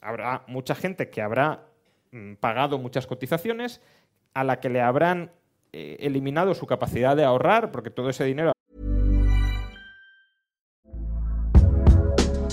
habrá mucha gente que habrá mm, pagado muchas cotizaciones, a la que le habrán eh, eliminado su capacidad de ahorrar, porque todo ese dinero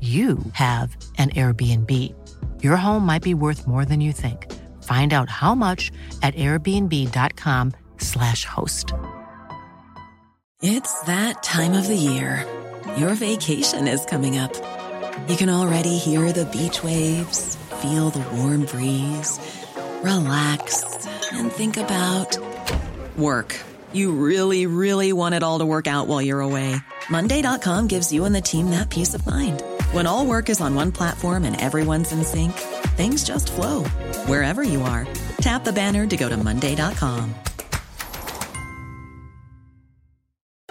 you have an Airbnb. Your home might be worth more than you think. Find out how much at airbnb.com/slash host. It's that time of the year. Your vacation is coming up. You can already hear the beach waves, feel the warm breeze, relax, and think about work. You really, really want it all to work out while you're away. Monday.com gives you and the team that peace of mind. When all work is on one platform and everyone's in sync, things just flow wherever you are. Tap the banner to go to Monday.com.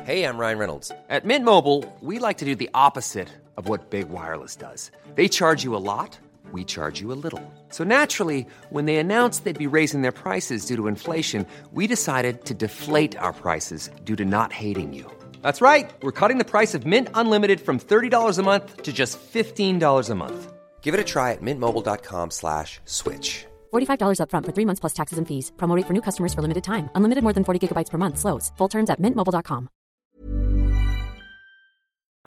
Hey, I'm Ryan Reynolds. At Mint Mobile, we like to do the opposite of what Big Wireless does. They charge you a lot, we charge you a little. So naturally, when they announced they'd be raising their prices due to inflation, we decided to deflate our prices due to not hating you. That's right. We're cutting the price of Mint Unlimited from $30 a month to just $15 a month. Give it a try at mintmobile.com slash switch. $45 upfront for three months plus taxes and fees. Promote for new customers for limited time. Unlimited more than 40 gigabytes per month. Slows. Full terms at mintmobile.com.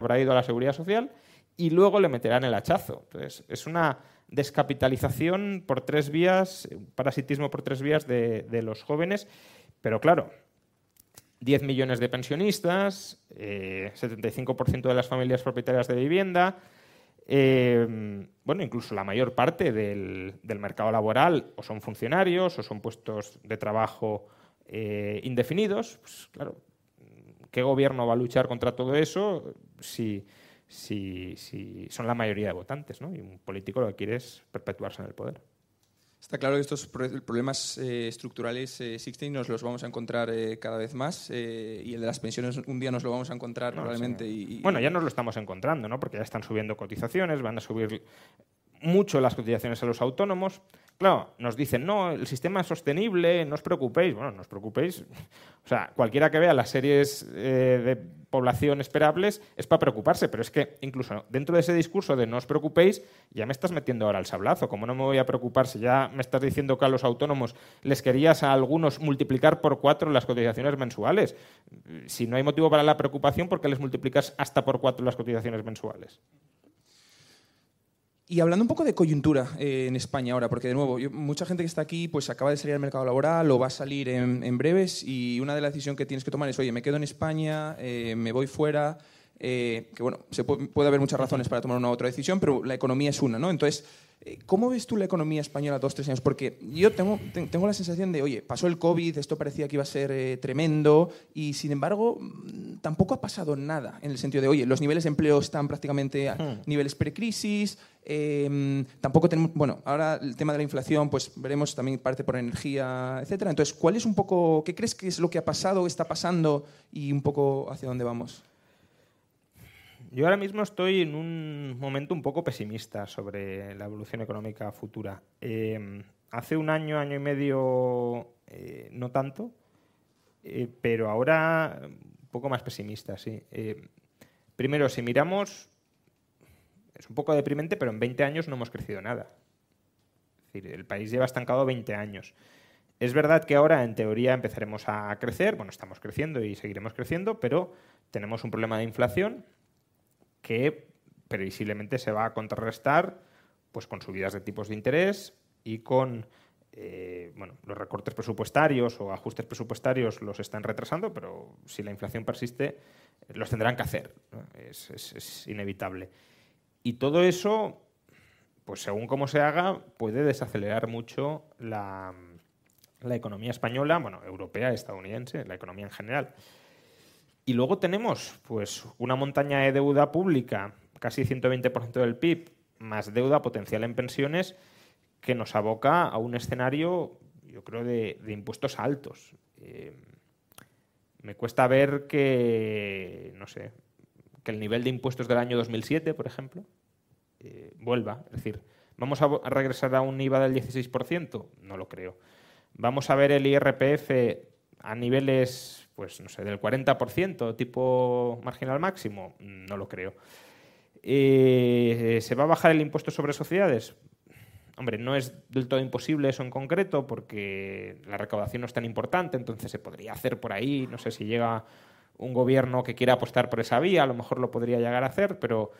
Habrá ido a la Seguridad Social y luego le meterán el hachazo. Entonces, es una descapitalización por tres vías, un parasitismo por tres vías de, de los jóvenes. Pero claro, 10 millones de pensionistas, 75% eh, de las familias propietarias de vivienda, eh, bueno, incluso la mayor parte del, mercado laboral o son funcionarios o son puestos de trabajo eh, indefinidos. Pues claro, ¿qué gobierno va a luchar contra todo eso si, si, si son la mayoría de votantes? ¿no? Y un político lo que quiere es perpetuarse en el poder. Está claro que estos problemas eh, estructurales, eh, nos los vamos a encontrar eh, cada vez más eh, y el de las pensiones un día nos lo vamos a encontrar probablemente. Y, bueno, ya nos lo estamos encontrando, ¿no? porque ya están subiendo cotizaciones, van a subir mucho las cotizaciones a los autónomos. Claro, nos dicen, no, el sistema es sostenible, no os preocupéis. Bueno, no os preocupéis. O sea, cualquiera que vea las series eh, de población esperables es para preocuparse, pero es que incluso dentro de ese discurso de no os preocupéis, ya me estás metiendo ahora el sablazo. ¿Cómo no me voy a preocupar si ya me estás diciendo que a los autónomos les querías a algunos multiplicar por cuatro las cotizaciones mensuales? Si no hay motivo para la preocupación, ¿por qué les multiplicas hasta por cuatro las cotizaciones mensuales? Y hablando un poco de coyuntura eh, en España ahora, porque de nuevo, mucha gente que está aquí pues acaba de salir al mercado laboral o va a salir en, breves y una de las decisiones que tienes que tomar es, oye, me quedo en España, eh, me voy fuera, eh, que bueno, se puede, haber muchas razones para tomar una u otra decisión, pero la economía es una, ¿no? Entonces, ¿Cómo ves tú la economía española dos, tres años? Porque yo tengo, tengo la sensación de, oye, pasó el COVID, esto parecía que iba a ser eh, tremendo y sin embargo mm, tampoco ha pasado nada en el sentido de, oye, los niveles de empleo están prácticamente a Hmm. niveles precrisis, eh, tampoco tenemos, bueno, ahora el tema de la inflación, pues veremos también parte por energía, etcétera. Entonces, ¿cuál es un poco, qué crees que es lo que ha pasado, está pasando y un poco hacia dónde vamos? Yo ahora mismo estoy en un momento un poco pesimista sobre la evolución económica futura. Eh, hace un año, año y medio, eh, no tanto, eh, pero ahora un poco más pesimista, sí. Eh, primero, si miramos, es un poco deprimente, pero en 20 años no hemos crecido nada. Es decir, el país lleva estancado 20 años. Es verdad que ahora, en teoría, empezaremos a crecer, bueno, estamos creciendo y seguiremos creciendo, pero tenemos un problema de inflación que previsiblemente se va a contrarrestar pues, con subidas de tipos de interés y con eh, bueno, los recortes presupuestarios o ajustes presupuestarios los están retrasando, pero si la inflación persiste, los tendrán que hacer. es- es inevitable. Y todo eso, pues según cómo se haga, puede desacelerar mucho la, la economía española, bueno, europea, estadounidense, la economía en general. Y luego tenemos pues una montaña de deuda pública, casi 120% del PIB, más deuda potencial en pensiones, que nos aboca a un escenario, yo creo, de, de impuestos altos. Eh, me cuesta ver que, no sé, que el nivel de impuestos del año 2007, por ejemplo, eh, vuelva. Es decir, ¿vamos a, regresar a un IVA del 16%? No lo creo. ¿Vamos a ver el IRPF a niveles, pues no sé, del 40%, tipo marginal máximo? No lo creo. Eh, ¿Se va a bajar el impuesto sobre sociedades? Hombre, no es del todo imposible eso en concreto porque la recaudación no es tan importante, entonces se podría hacer por ahí, no sé si llega un gobierno que quiera apostar por esa vía, a lo mejor lo podría llegar a hacer, pero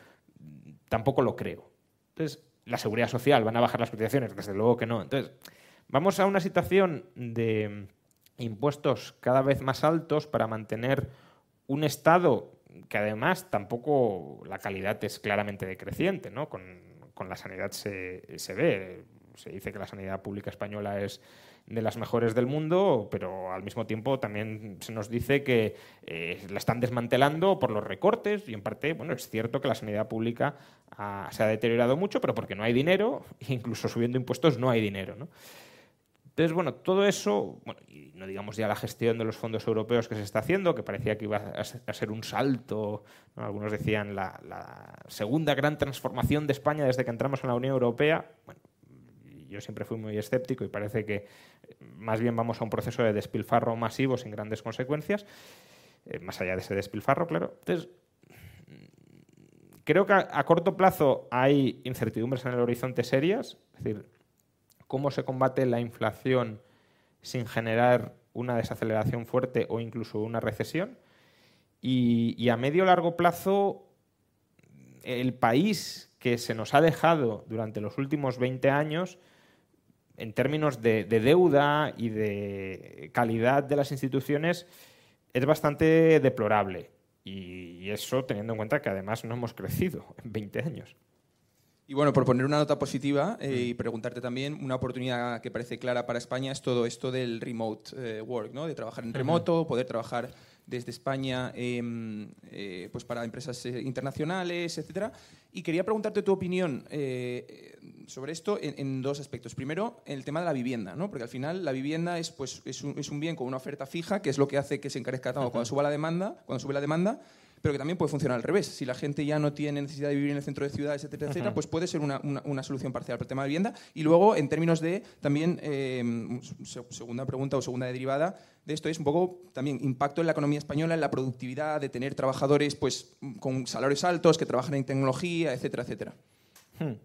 tampoco lo creo. Entonces, la seguridad social, ¿van a bajar las cotizaciones? Desde luego que no. Entonces, vamos a una situación de impuestos cada vez más altos para mantener un Estado que además tampoco la calidad es claramente decreciente, ¿no? Con, con la sanidad se, se ve. Se dice que la sanidad pública española es de las mejores del mundo, pero al mismo tiempo también se nos dice que eh, la están desmantelando por los recortes y en parte, bueno, es cierto que la sanidad pública se ha deteriorado mucho, pero porque no hay dinero, incluso subiendo impuestos no hay dinero, ¿no? Entonces, bueno, todo eso, bueno, y no digamos ya la gestión de los fondos europeos que se está haciendo, que parecía que iba a ser- un salto, ¿no? algunos decían la, segunda gran transformación de España desde que entramos en la Unión Europea. Bueno, yo siempre fui muy escéptico y parece que eh, más bien vamos a un proceso de despilfarro masivo sin grandes consecuencias, eh, más allá de ese despilfarro, claro. Entonces, creo que a corto plazo hay incertidumbres en el horizonte serias, es decir, cómo se combate la inflación sin generar una desaceleración fuerte o incluso una recesión. Y, a medio largo plazo, el país que se nos ha dejado durante los últimos 20 años, en términos de deuda y de calidad de las instituciones, es bastante deplorable. Y eso teniendo en cuenta que además no hemos crecido en 20 años. Y bueno, por poner una nota positiva eh, y preguntarte también, una oportunidad que parece clara para España es todo esto del remote eh, work, ¿no? de trabajar en remoto, poder trabajar desde España em, eh, pues para empresas internacionales, etcétera. Y quería preguntarte tu opinión sobre esto en, en dos aspectos. Primero, el tema de la vivienda, ¿no? porque al final la vivienda es, pues, es, un, es un bien con una oferta fija, que es lo que hace que se encarezca tanto cuando suba la demanda, cuando sube la demanda, pero que también puede funcionar al revés. Si la gente ya no tiene necesidad de vivir en el centro de ciudades, etcétera, etcétera, pues puede ser una, una- una solución parcial para el tema de vivienda. Y luego, en términos de también, eh, se- segunda pregunta o segunda derivada de esto, es un poco también impacto en la economía española, en la productividad, de tener trabajadores pues, con salarios altos, que trabajan en tecnología, etcétera, etcétera. Hmm.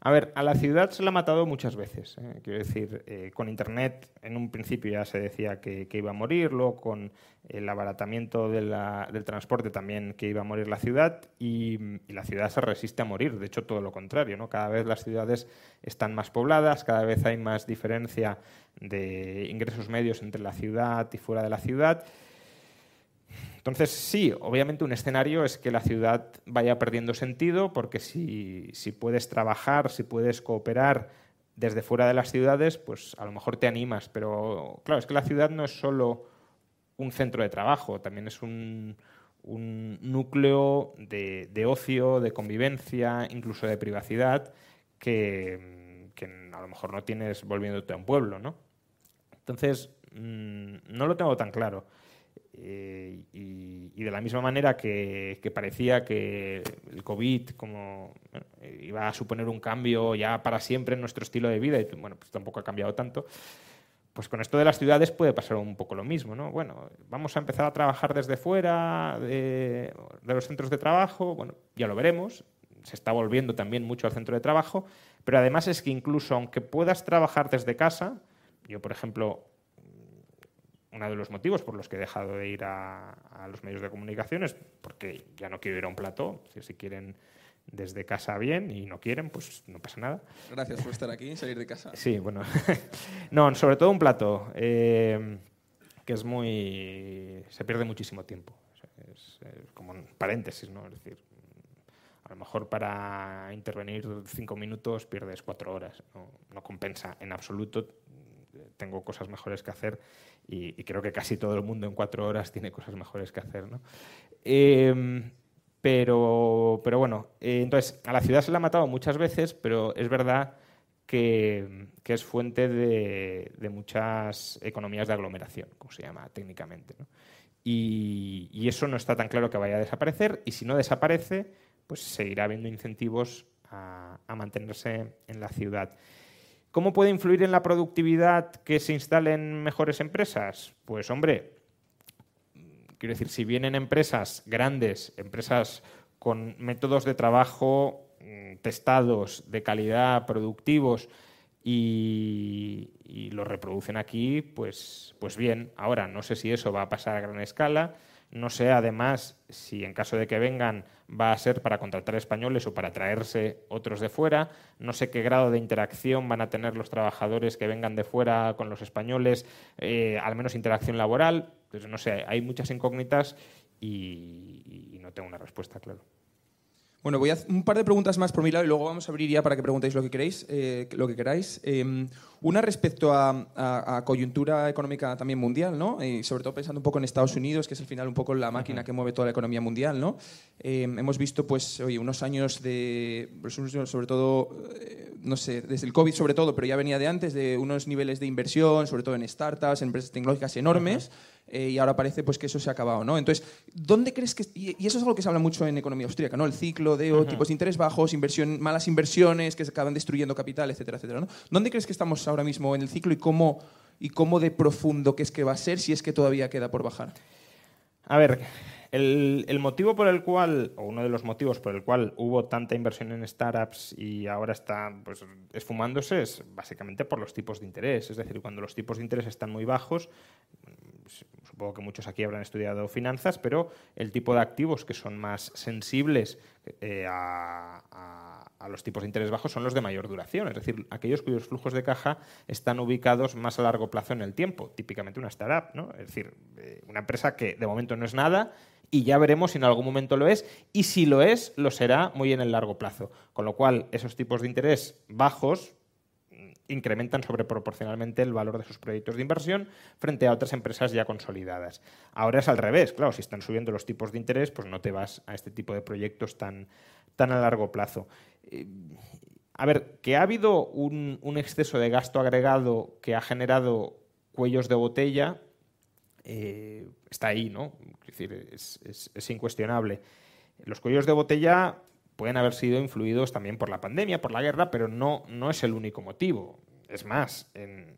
A ver, a la ciudad se la ha matado muchas veces. ¿eh? Quiero decir, eh, con Internet en un principio ya se decía que, iba a morir, luego con el abaratamiento del transporte también que iba a morir la ciudad y, y la ciudad se resiste a morir. De hecho, todo lo contrario. ¿no? Cada vez las ciudades están más pobladas, cada vez hay más diferencia de ingresos medios entre la ciudad y fuera de la ciudad. Entonces, sí, obviamente un escenario es que la ciudad vaya perdiendo sentido, porque si, si, puedes trabajar, si puedes cooperar desde fuera de las ciudades, pues a lo mejor te animas. Pero claro, es que la ciudad no es solo un centro de trabajo, también es un, un núcleo de, de, ocio, de convivencia, incluso de privacidad, que, que, a lo mejor no tienes volviéndote a un pueblo, ¿no? Entonces, mmm, no lo tengo tan claro. Eh, y, de la misma manera que, parecía que el COVID como, bueno, iba a suponer un cambio ya para siempre en nuestro estilo de vida, y bueno, pues tampoco ha cambiado tanto, pues con esto de las ciudades puede pasar un poco lo mismo, ¿no? Bueno, vamos a empezar a trabajar desde fuera de, de los centros de trabajo, bueno, ya lo veremos, se está volviendo también mucho al centro de trabajo, pero además es que incluso aunque puedas trabajar desde casa, yo por ejemplo uno de los motivos por los que he dejado de ir a, a, los medios de comunicación es porque ya no quiero ir a un plató. Si, si quieren desde casa bien y no quieren, pues no pasa nada. Gracias por estar aquí y salir de casa. Sí, bueno. no, sobre todo un plató, eh, que es muy... se pierde muchísimo tiempo. Es, es como un paréntesis, ¿no? Es decir, a lo mejor para intervenir cinco minutos pierdes cuatro horas. No, no compensa en absoluto. Tengo cosas mejores que hacer y, creo que casi todo el mundo en cuatro horas tiene cosas mejores que hacer. ¿no? Eh, pero, pero bueno, eh, entonces a la ciudad se la ha matado muchas veces, pero es verdad que, que es fuente de, de, muchas economías de aglomeración, como se llama técnicamente. Y, y, eso no está tan claro que vaya a desaparecer, y si no desaparece, pues seguirá habiendo incentivos a, a mantenerse en la ciudad. ¿Cómo puede influir en la productividad que se instalen mejores empresas? Pues hombre, quiero decir, si vienen empresas grandes, empresas con métodos de trabajo mmm, testados, de calidad, productivos, y, lo reproducen aquí, pues, pues bien. Ahora, no sé si eso va a pasar a gran escala, no sé, además, si en caso de que vengan va a ser para contratar españoles o para traerse otros de fuera. No sé qué grado de interacción van a tener los trabajadores que vengan de fuera con los españoles, eh, al menos interacción laboral. Pues no sé, hay muchas incógnitas y, y no tengo una respuesta, claro. Bueno, voy a hacer un par de preguntas más por mi lado y luego vamos a abrir ya para que preguntéis lo que queréis, eh, lo que queráis. Eh, una respecto a, a, a, coyuntura económica también mundial, ¿no? Y sobre todo pensando un poco en Estados Unidos, que es al final un poco la máquina que mueve toda la economía mundial, ¿no? Eh, hemos visto, pues, oye, unos años de, sobre todo, eh, no sé, desde el COVID sobre todo, pero ya venía de antes, de unos niveles de inversión, sobre todo en startups, en empresas tecnológicas enormes. Eh, y ahora parece pues, que eso se ha acabado. ¿no? Entonces, ¿dónde crees que.? Y, y, eso es algo que se habla mucho en economía austríaca, ¿no? El ciclo de tipos de interés bajos, inversión, malas inversiones que se acaban destruyendo capital, etcétera, etcétera. ¿no? ¿Dónde crees que estamos ahora mismo en el ciclo y cómo, y cómo de profundo que es que va a ser si es que todavía queda por bajar? A ver. El, el, motivo por el cual, o uno de los motivos por el cual hubo tanta inversión en startups y ahora está pues, esfumándose es básicamente por los tipos de interés. Es decir, cuando los tipos de interés están muy bajos, supongo que muchos aquí habrán estudiado finanzas, pero el tipo de activos que son más sensibles eh, a, los tipos de interés bajos son los de mayor duración, es decir, aquellos cuyos flujos de caja están ubicados más a largo plazo en el tiempo, típicamente una startup, ¿no? es decir, eh, una empresa que de momento no es nada y ya veremos si en algún momento lo es y si lo es, lo será muy en el largo plazo. Con lo cual, esos tipos de interés bajos incrementan sobreproporcionalmente el valor de sus proyectos de inversión frente a otras empresas ya consolidadas. Ahora es al revés, claro, si están subiendo los tipos de interés, pues no te vas a este tipo de proyectos tan, tan a largo plazo. Eh, a ver, que ha habido un, exceso de gasto agregado que ha generado cuellos de botella, eh, está ahí, ¿no? Es decir, es incuestionable. Los cuellos de botella pueden haber sido influidos también por la pandemia, por la guerra, pero no, no es el único motivo. Es más, en,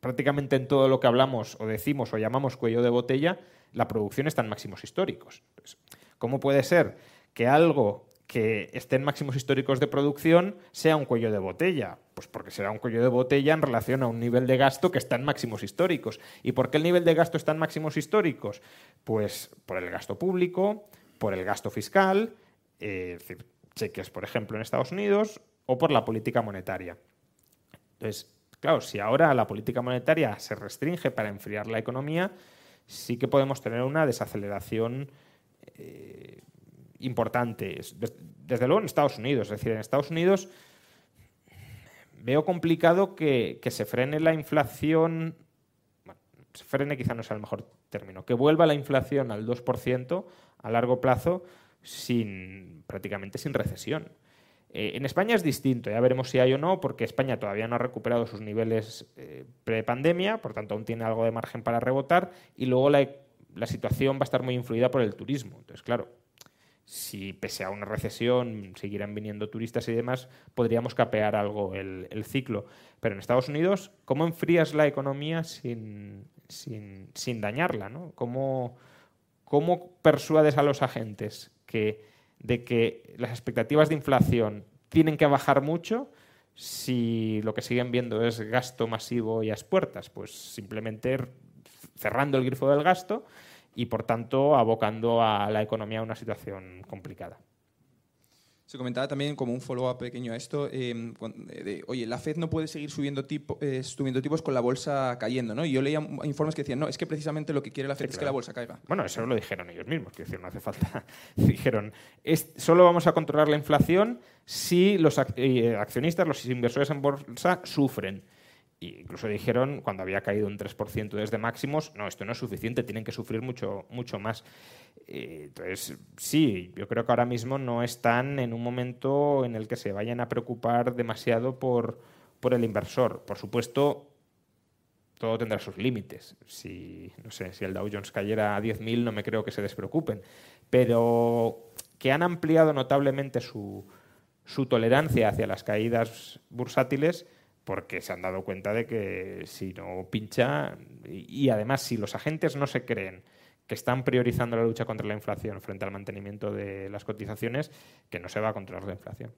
prácticamente en todo lo que hablamos o decimos o llamamos cuello de botella, la producción está en máximos históricos. Entonces, ¿Cómo puede ser que algo que esté en máximos históricos de producción sea un cuello de botella? Pues porque será un cuello de botella en relación a un nivel de gasto que está en máximos históricos. ¿Y por qué el nivel de gasto está en máximos históricos? Pues por el gasto público, por el gasto fiscal, eh, es decir, cheques, por ejemplo, en Estados Unidos, o por la política monetaria. Entonces, claro, si ahora la política monetaria se restringe para enfriar la economía, sí que podemos tener una desaceleración eh, importante. Desde luego en Estados Unidos. Es decir, en Estados Unidos veo complicado que, se frene la inflación. Bueno, se frene quizá no sea el mejor término. Que vuelva la inflación al 2% a largo plazo sin prácticamente sin recesión. Eh, en España es distinto, ya veremos si hay o no, porque España todavía no ha recuperado sus niveles eh, pre-pandemia, por tanto aún tiene algo de margen para rebotar, y luego la, situación va a estar muy influida por el turismo. Entonces, claro, si pese a una recesión seguirán viniendo turistas y demás, podríamos capear algo el, ciclo. Pero en Estados Unidos, ¿cómo enfrías la economía sin, sin, dañarla? ¿no? ¿Cómo, ¿Cómo persuades a los agentes de que las expectativas de inflación tienen que bajar mucho si lo que siguen viendo es gasto masivo y a puertas, pues simplemente cerrando el grifo del gasto y por tanto abocando a la economía a una situación complicada. Se comentaba también como un follow-up pequeño a esto, em, oye, la Fed no puede seguir subiendo, tipo, eh, subiendo tipos con la bolsa cayendo, ¿no? Y yo leía informes que decían, no, es que precisamente lo que quiere la Fed es que la bolsa caiga. Bueno, eso lo dijeron ellos mismos, que decir, no hace falta. dijeron, solo vamos a controlar la inflación si los eh, accionistas, los inversores en bolsa sufren incluso dijeron, cuando había caído un 3% desde máximos, no, esto no es suficiente, tienen que sufrir mucho, mucho más. Entonces, sí, yo creo que ahora mismo no están en un momento en el que se vayan a preocupar demasiado por, por el inversor. Por supuesto, todo tendrá sus límites. Si, no sé, si el Dow Jones cayera a 10.000, no me creo que se despreocupen. Pero que han ampliado notablemente su, su tolerancia hacia las caídas bursátiles, porque se han dado cuenta de que si no pincha, y, además si los agentes no se creen que están priorizando la lucha contra la inflación frente al mantenimiento de las cotizaciones, que no se va a controlar la inflación.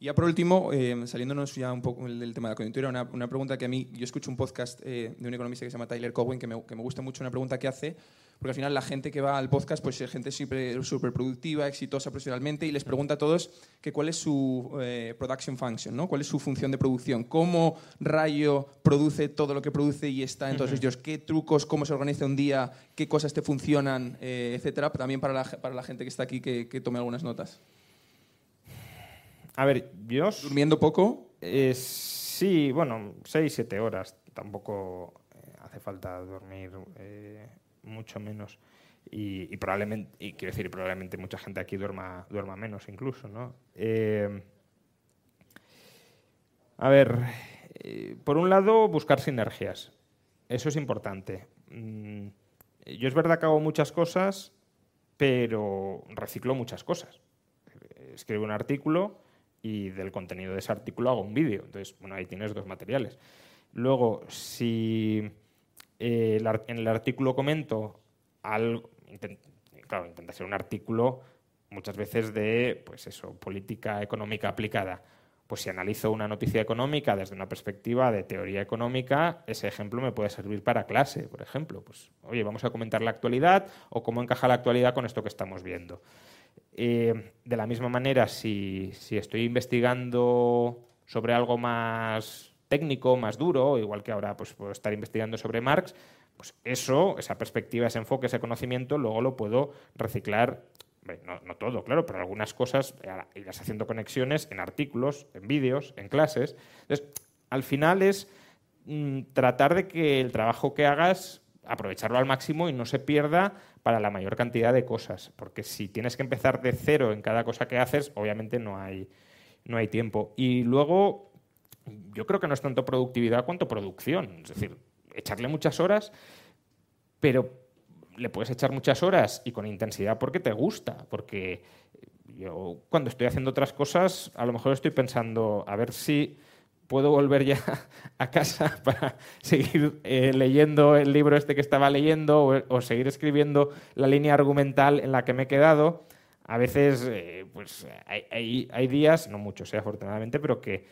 Y ya por último, eh, saliéndonos ya un poco del tema de la coyuntura, una, pregunta que a mí, yo escucho un podcast eh, de un economista que se llama Tyler Cowen, que me, que me gusta mucho, una pregunta que hace, porque al final la gente que va al podcast pues es gente súper productiva, exitosa profesionalmente y les pregunta a todos que cuál es su eh, production function, ¿no? cuál es su función de producción, cómo Rayo produce todo lo que produce y está en todos ellos, qué trucos, cómo se organiza un día, qué cosas te funcionan, eh, etcétera, también para la, para la gente que está aquí que, tome algunas notas. A ver, yo... ¿Durmiendo poco? sí, bueno, seis, siete horas. Tampoco eh, hace falta dormir mucho menos. Y, probablemente, y quiero decir, probablemente mucha gente aquí duerma, duerma menos incluso, ¿no? Eh, a ver, eh, por un lado, buscar sinergias. Eso es importante. Mm, yo es verdad que hago muchas cosas, pero reciclo muchas cosas. Escribo un artículo y del contenido de ese artículo hago un vídeo. Entonces, bueno, ahí tienes dos materiales. Luego, si eh, en el artículo comento algo, claro, intenta ser un artículo muchas veces de, pues eso, política económica aplicada. Pues si analizo una noticia económica desde una perspectiva de teoría económica, ese ejemplo me puede servir para clase, por ejemplo. Pues, oye, vamos a comentar la actualidad o cómo encaja la actualidad con esto que estamos viendo. Eh, de la misma manera, si estoy investigando sobre algo más técnico, más duro, igual que ahora pues, puedo estar investigando sobre Marx, pues eso, esa perspectiva, ese enfoque, ese conocimiento, luego lo puedo reciclar, no, todo, claro, pero algunas cosas irás haciendo conexiones en artículos, en vídeos, en clases. Entonces, al final es mm, tratar de que el trabajo que hagas, aprovecharlo al máximo y no se pierda para la mayor cantidad de cosas, porque si tienes que empezar de cero en cada cosa que haces, obviamente no hay, no hay tiempo. Y luego, yo creo que no es tanto productividad cuanto producción. Es decir, echarle muchas horas, pero le puedes echar muchas horas y con intensidad porque te gusta, porque yo cuando estoy haciendo otras cosas, a lo mejor estoy pensando, a ver si puedo volver ya a casa para seguir eh, leyendo el libro este que estaba leyendo o, seguir escribiendo la línea argumental en la que me he quedado. A veces, eh, pues hay, hay, días, no muchos, eh, afortunadamente, pero que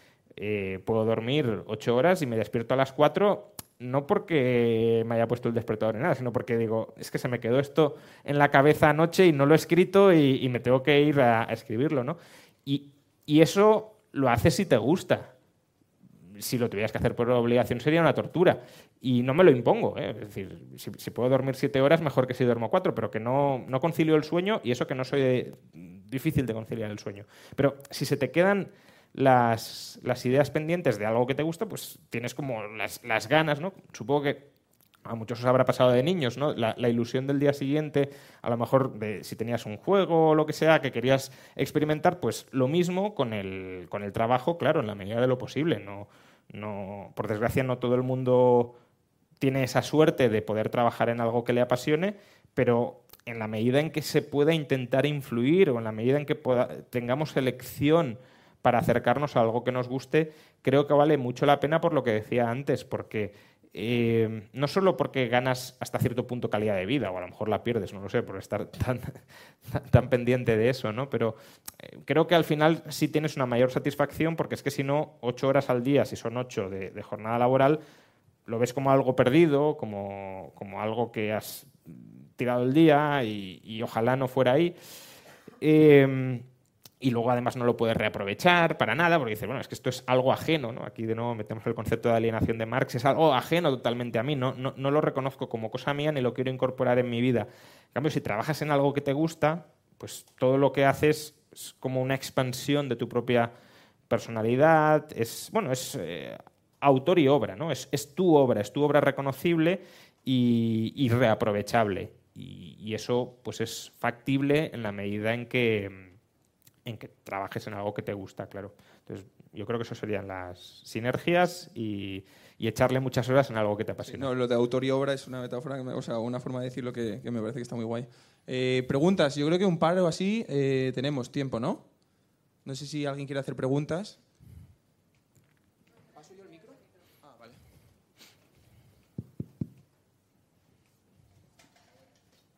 puedo dormir ocho horas y me despierto a las cuatro no porque me haya puesto el despertador ni nada, sino porque digo, es que se me quedó esto en la cabeza anoche y no lo he escrito y, me tengo que ir a, escribirlo, ¿no? Y, eso lo haces si te gusta. si lo tuvieras que hacer por obligación sería una tortura. Y no me lo impongo. ¿eh? Es decir, si, puedo dormir siete horas, mejor que si duermo cuatro, pero que no, no concilio el sueño y eso que no soy difícil de conciliar el sueño. Pero si se te quedan las, ideas pendientes de algo que te gusta, pues tienes como las, ganas, ¿no? Supongo que a muchos os habrá pasado de niños, ¿no? La, ilusión del día siguiente, a lo mejor si tenías un juego o lo que sea que querías experimentar, pues lo mismo con el, con el trabajo, claro, en la medida de lo posible. No, no, por desgracia, no todo el mundo tiene esa suerte de poder trabajar en algo que le apasione, pero en la medida en que se pueda intentar influir o en la medida en que tengamos elección para acercarnos a algo que nos guste, creo que vale mucho la pena por lo que decía antes, porque eh, no solo porque ganas hasta cierto punto calidad de vida, o a lo mejor la pierdes, no lo sé, por estar tan, tan pendiente de eso, ¿no? Pero eh, creo que al final sí tienes una mayor satisfacción, porque es que si no, ocho horas al día, si son ocho de, jornada laboral, lo ves como algo perdido, como, como algo que has tirado el día y, ojalá no fuera ahí. Eh, y luego además no lo puedes reaprovechar para nada, porque dices, bueno, es que esto es algo ajeno, ¿no? Aquí de nuevo metemos el concepto de alienación de Marx, es algo ajeno totalmente a mí, no, no, no lo reconozco como cosa mía ni lo quiero incorporar en mi vida. En cambio, si trabajas en algo que te gusta, pues todo lo que haces es como una expansión de tu propia personalidad, es, bueno, es eh, autor y obra, ¿no? Es, es, tu obra, es tu obra reconocible y, y reaprovechable. Y, y eso, pues es factible en la medida en que en que trabajes en algo que te gusta, claro. Entonces, yo creo que eso serían las sinergias y, echarle muchas horas en algo que te apasiona. no, lo de autor y obra es una metáfora, o sea, una forma de decirlo que, que me parece que está muy guay. Eh, preguntas, yo creo que un par o así eh, tenemos tiempo, ¿no? No sé si alguien quiere hacer preguntas. ¿Paso yo el micro? Ah, vale.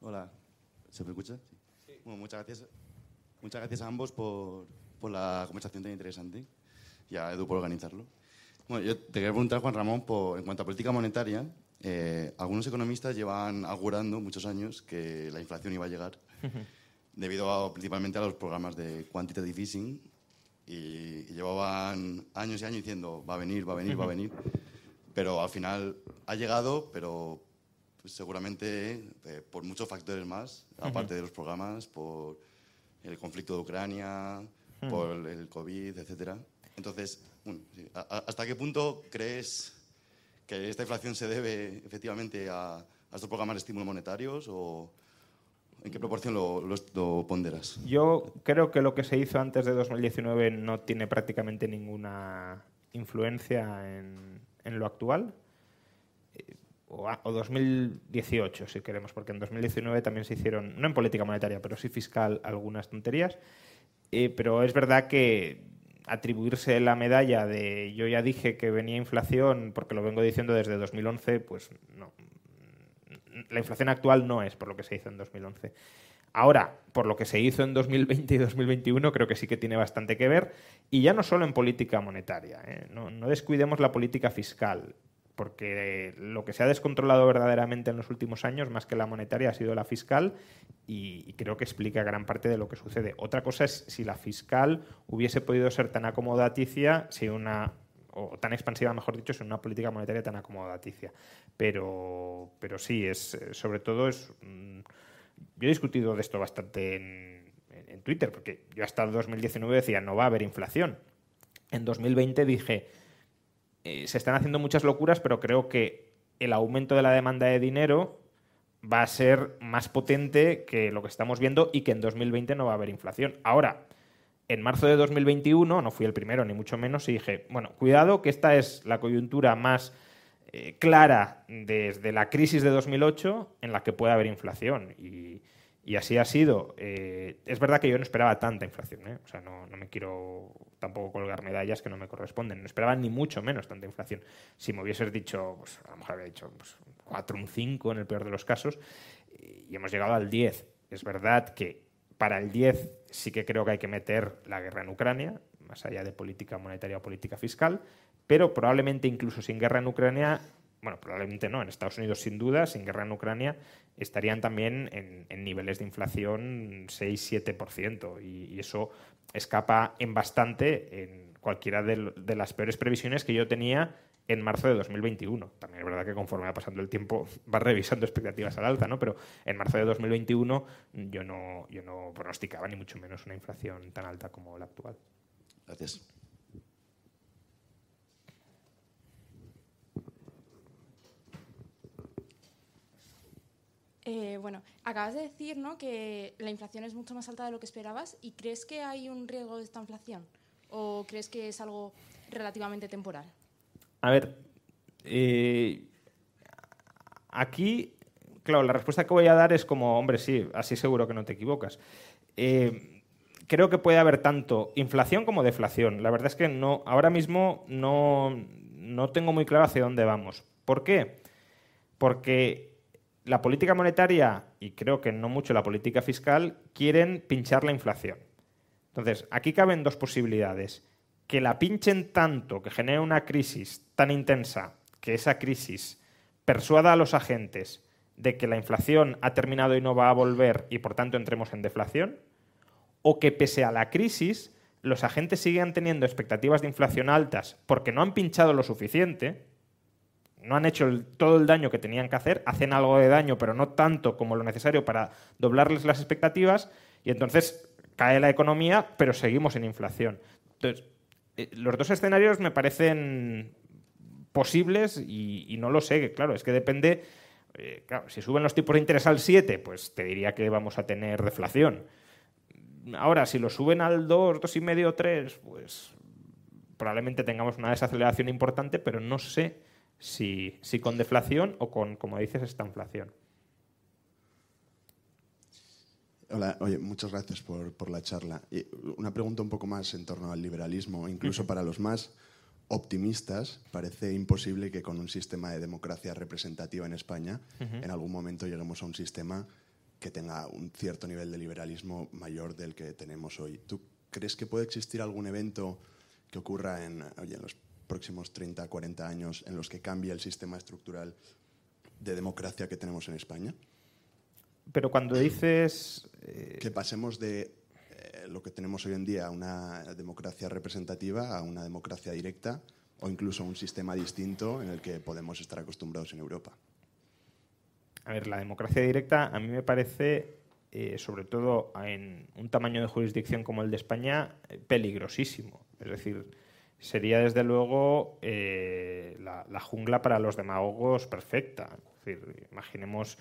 Hola, ¿se me escucha? Sí. Bueno, muchas gracias. Muchas gracias a ambos por, por la conversación tan interesante. Y a Edu por organizarlo. Bueno, yo te quería preguntar, Juan Ramón, por, en cuanto a política monetaria, eh, algunos economistas llevan augurando muchos años que la inflación iba a llegar debido principalmente a los programas de quantitative easing y, llevaban años y años diciendo va a venir, va a venir, va a venir, pero al final ha llegado, pero pues, seguramente eh, por muchos factores más, aparte de los programas, por el conflicto de Ucrania, hmm. por el COVID, etcétera. Entonces, ¿hasta qué punto crees que esta inflación se debe efectivamente a, estos programas de estímulo monetarios o en qué proporción lo, ponderas? Yo creo que lo que se hizo antes de 2019 no tiene prácticamente ninguna influencia en, en lo actual o, 2018, si queremos, porque en 2019 también se hicieron, no en política monetaria, pero sí fiscal, algunas tonterías. Eh, pero es verdad que atribuirse la medalla de yo ya dije que venía inflación, porque lo vengo diciendo desde 2011, pues no. La inflación actual no es por lo que se hizo en 2011. Ahora, por lo que se hizo en 2020 y 2021, creo que sí que tiene bastante que ver, y ya no solo en política monetaria. ¿eh? No, no, descuidemos la política fiscal porque lo que se ha descontrolado verdaderamente en los últimos años, más que la monetaria, ha sido la fiscal y, creo que explica gran parte de lo que sucede. Otra cosa es si la fiscal hubiese podido ser tan acomodaticia, si una o tan expansiva, mejor dicho, sin una política monetaria tan acomodaticia. Pero, pero sí, es sobre todo es... yo he discutido de esto bastante en, en Twitter, porque yo hasta el 2019 decía, no va a haber inflación. En 2020 dije eh, se están haciendo muchas locuras, pero creo que el aumento de la demanda de dinero va a ser más potente que lo que estamos viendo y que en 2020 no va a haber inflación. Ahora, en marzo de 2021, no fui el primero ni mucho menos, y dije, bueno, cuidado que esta es la coyuntura más eh, clara desde la crisis de 2008 en la que puede haber inflación. Y, y así ha sido. Eh, es verdad que yo no esperaba tanta inflación, ¿eh? o sea, no, me quiero tampoco colgar medallas que no me corresponden. No esperaba ni mucho menos tanta inflación. Si me hubieses dicho, pues, a lo mejor habría dicho pues, 4, un 5 en el peor de los casos, y hemos llegado al 10. Es verdad que para el 10 sí que creo que hay que meter la guerra en Ucrania, más allá de política monetaria o política fiscal, pero probablemente incluso sin guerra en Ucrania bueno, probablemente no, en Estados Unidos sin duda, sin guerra en Ucrania, estarían también en, niveles de inflación 6-7%. Y, y, eso escapa en bastante cualquiera de, de las peores previsiones que yo tenía en marzo de 2021. También es verdad que conforme va pasando el tiempo va revisando expectativas al alza, ¿no? Pero en marzo de 2021 yo no, yo no pronosticaba ni mucho menos una inflación tan alta como la actual. Gracias. Eh, bueno, acabas de decir ¿no? que la inflación es mucho más alta de lo que esperabas y ¿crees que hay un riesgo de esta inflación? ¿O crees que es algo relativamente temporal? A ver, eh, aquí, claro, la respuesta que voy a dar es como, hombre, sí, así seguro que no te equivocas. Eh, creo que puede haber tanto inflación como deflación. La verdad es que no, ahora mismo no, no tengo muy claro hacia dónde vamos. ¿Por qué? Porque la política monetaria y creo que no mucho la política fiscal quieren pinchar la inflación. Entonces, aquí caben dos posibilidades. Que la pinchen tanto, que genere una crisis tan intensa, que esa crisis persuada a los agentes de que la inflación ha terminado y no va a volver y por tanto entremos en deflación, o que pese a la crisis los agentes sigan teniendo expectativas de inflación altas porque no han pinchado lo suficiente, no han hecho todo el daño que tenían que hacer, hacen algo de daño, pero no tanto como lo necesario para doblarles las expectativas, y entonces cae la economía, pero seguimos en inflación. Entonces, eh, los dos escenarios me parecen posibles y, no lo sé, claro, es que depende, eh, claro, si suben los tipos de interés al 7, pues te diría que vamos a tener deflación. Ahora, si lo suben al 2, 2,5, 3, pues probablemente tengamos una desaceleración importante, pero no sé si, si con deflación o con, como dices, esta inflación. Hola, oye, muchas gracias por, por, la charla. Y una pregunta un poco más en torno al liberalismo. Incluso para los más optimistas, parece imposible que con un sistema de democracia representativa en España en algún momento lleguemos a un sistema que tenga un cierto nivel de liberalismo mayor del que tenemos hoy. ¿Tú crees que puede existir algún evento que ocurra en, oye, en los próximos 30, 40 años en los que cambie el sistema estructural de democracia que tenemos en España? Pero cuando dices... Eh, que pasemos de eh, lo que tenemos hoy en día, una democracia representativa, a una democracia directa o incluso un sistema distinto en el que podemos estar acostumbrados en Europa. A ver, la democracia directa a mí me parece, eh, sobre todo en un tamaño de jurisdicción como el de España, peligrosísimo. Es decir, sería desde luego eh, la, jungla para los demagogos perfecta. imaginemos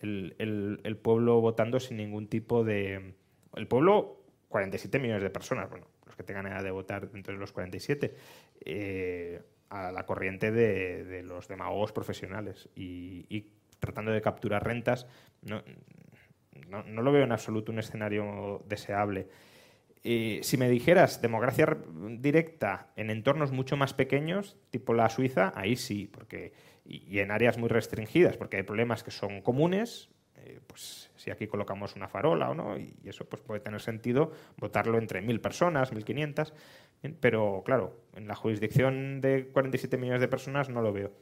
el, pueblo votando sin ningún tipo de... El pueblo, 47 millones de personas, bueno, los que tengan edad de votar dentro de los 47, eh, a la corriente de, los demagogos profesionales y, tratando de capturar rentas, no, no lo veo en absoluto un escenario deseable si me dijeras democracia directa en entornos mucho más pequeños, tipo la Suiza, ahí sí, porque y, en áreas muy restringidas, porque hay problemas que son comunes, eh, pues si aquí colocamos una farola o no, y, eso pues puede tener sentido votarlo entre mil personas, mil quinientas, pero claro, en la jurisdicción de 47 millones de personas no lo veo.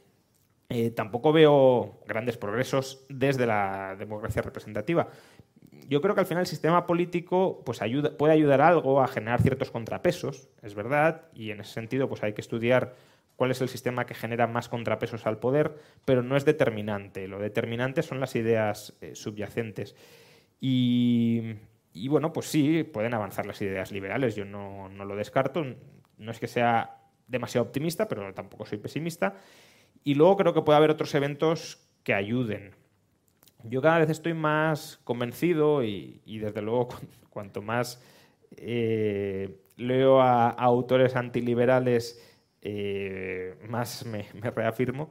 Eh, tampoco veo grandes progresos desde la democracia representativa yo creo que al final el sistema político pues, ayuda, puede ayudar algo a generar ciertos contrapesos, es verdad, y en ese sentido pues, hay que estudiar cuál es el sistema que genera más contrapesos al poder, pero no es determinante. Lo determinante son las ideas eh, subyacentes. Y, bueno, pues sí, pueden avanzar las ideas liberales, yo no, no, lo descarto, no es que sea demasiado optimista, pero tampoco soy pesimista. Y luego creo que puede haber otros eventos que ayuden yo cada vez estoy más convencido y, desde luego cuanto más eh, leo a, autores antiliberales, eh, más me, reafirmo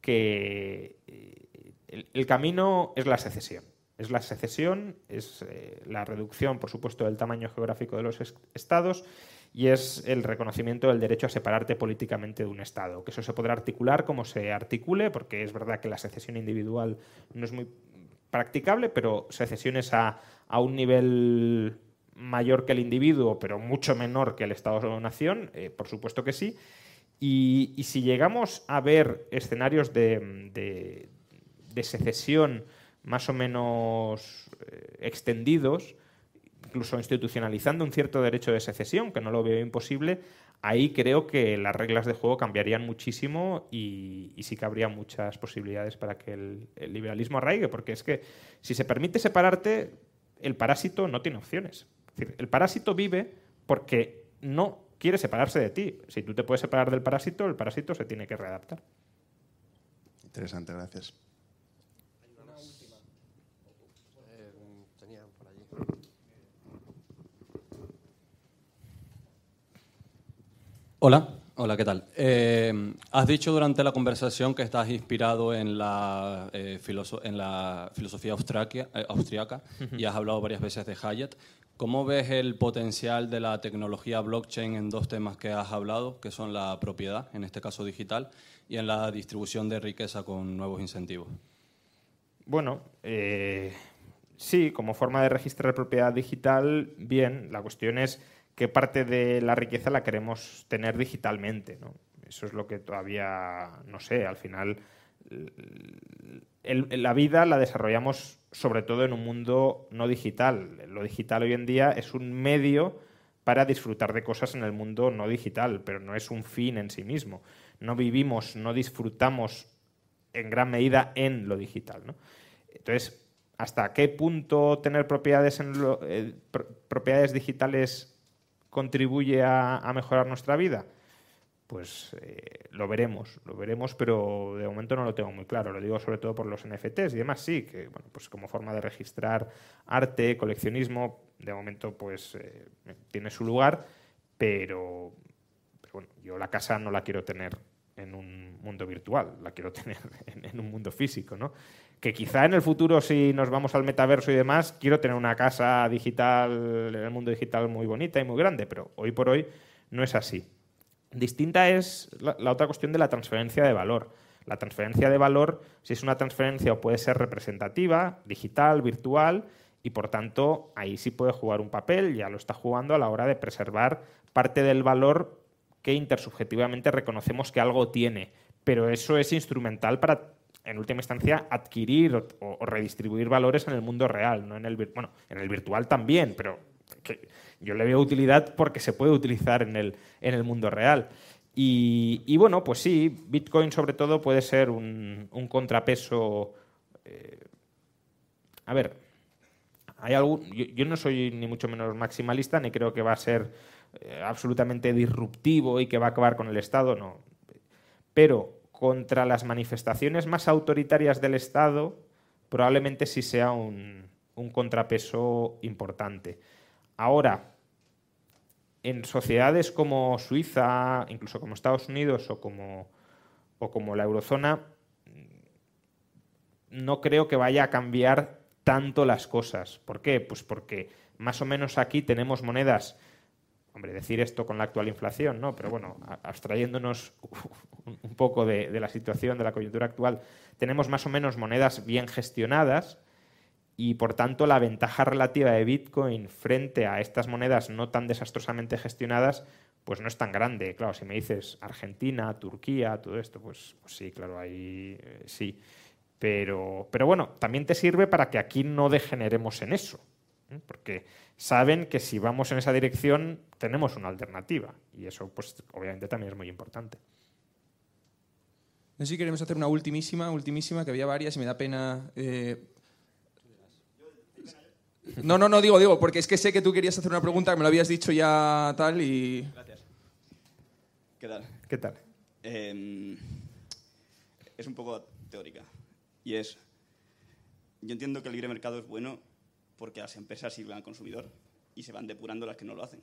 que eh, el, camino es la secesión. Es la secesión, es la reducción, por supuesto, del tamaño geográfico de los estados y es el reconocimiento del derecho a separarte políticamente de un Estado. Que eso se podrá articular como se articule, porque es verdad que la secesión individual no es muy practicable, pero secesiones a, a un nivel mayor que el individuo, pero mucho menor que el Estado-nación, eh, por supuesto que sí. Y, si llegamos a ver escenarios de, secesión más o menos eh, extendidos, incluso institucionalizando un cierto derecho de secesión, que no lo veo imposible, ahí creo que las reglas de juego cambiarían muchísimo y, sí que habría muchas posibilidades para que el, el, liberalismo arraigue, porque es que si se permite separarte, el parásito no tiene opciones. Es decir, el parásito vive porque no quiere separarse de ti. Si tú te puedes separar del parásito, el parásito se tiene que readaptar. Interesante, gracias. Hola, hola, ¿qué tal? Eh, has dicho durante la conversación que estás inspirado en la, eh, en la filosofía eh, austriaca y has hablado varias veces de Hayek. ¿Cómo ves el potencial de la tecnología blockchain en dos temas que has hablado, que son la propiedad, en este caso digital, y en la distribución de riqueza con nuevos incentivos? Bueno, sí, como forma de registrar propiedad digital, bien. La cuestión es qué parte de la riqueza la queremos tener digitalmente. ¿no? Eso es lo que todavía, no sé, al final la vida la desarrollamos sobre todo en un mundo no digital. Lo digital hoy en día es un medio para disfrutar de cosas en el mundo no digital, pero no es un fin en sí mismo. No vivimos, no disfrutamos en gran medida en lo digital. ¿no? Entonces, ¿hasta qué punto tener propiedades, en eh, propiedades digitales contribuye a, mejorar nuestra vida? Pues eh, lo veremos, lo veremos, pero de momento no lo tengo muy claro. Lo digo sobre todo por los NFTs y demás, sí, que bueno, pues como forma de registrar arte, coleccionismo, de momento pues eh, tiene su lugar, pero, bueno, yo la casa no la quiero tener en un mundo virtual, la quiero tener en, en un mundo físico, ¿no? Que quizá en el futuro, si nos vamos al metaverso y demás, quiero tener una casa digital, en el mundo digital muy bonita y muy grande, pero hoy por hoy no es así. Distinta es la, otra cuestión de la transferencia de valor. La transferencia de valor, si es una transferencia puede ser representativa, digital, virtual, y por tanto ahí sí puede jugar un papel, ya lo está jugando a la hora de preservar parte del valor que intersubjetivamente reconocemos que algo tiene. Pero eso es instrumental para en última instancia, adquirir o, redistribuir valores en el mundo real, no en el, bueno, en el virtual también, pero yo le veo utilidad porque se puede utilizar en el, en el mundo real. Y, bueno, pues sí, Bitcoin sobre todo puede ser un, contrapeso. Eh, a ver, hay algún, yo, no soy ni mucho menos maximalista, ni creo que va a ser eh, absolutamente disruptivo y que va a acabar con el Estado, no. Pero contra las manifestaciones más autoritarias del Estado, probablemente sí sea un, contrapeso importante. Ahora, en sociedades como Suiza, incluso como Estados Unidos o como, o como la eurozona, no creo que vaya a cambiar tanto las cosas. ¿Por qué? Pues porque más o menos aquí tenemos monedas hombre, decir esto con la actual inflación, ¿no? Pero bueno, abstrayéndonos un poco de, la situación, de la coyuntura actual, tenemos más o menos monedas bien gestionadas y por tanto la ventaja relativa de Bitcoin frente a estas monedas no tan desastrosamente gestionadas, pues no es tan grande. Claro, si me dices Argentina, Turquía, todo esto, pues, pues sí, claro, ahí eh, sí. Pero, pero bueno, también te sirve para que aquí no degeneremos en eso. ¿Eh? Porque saben que si vamos en esa dirección tenemos una alternativa y eso pues obviamente también es muy importante. No sé si queremos hacer una ultimísima, ultimísima, que había varias y me da pena... Eh, no, no, no, digo, digo, porque es que sé que tú querías hacer una pregunta, que me lo habías dicho ya tal y... Gracias. ¿Qué tal? ¿Qué tal? Em, es un poco teórica y es... Yo entiendo que el libre mercado es bueno porque las empresas sirven al consumidor y se van depurando las que no lo hacen.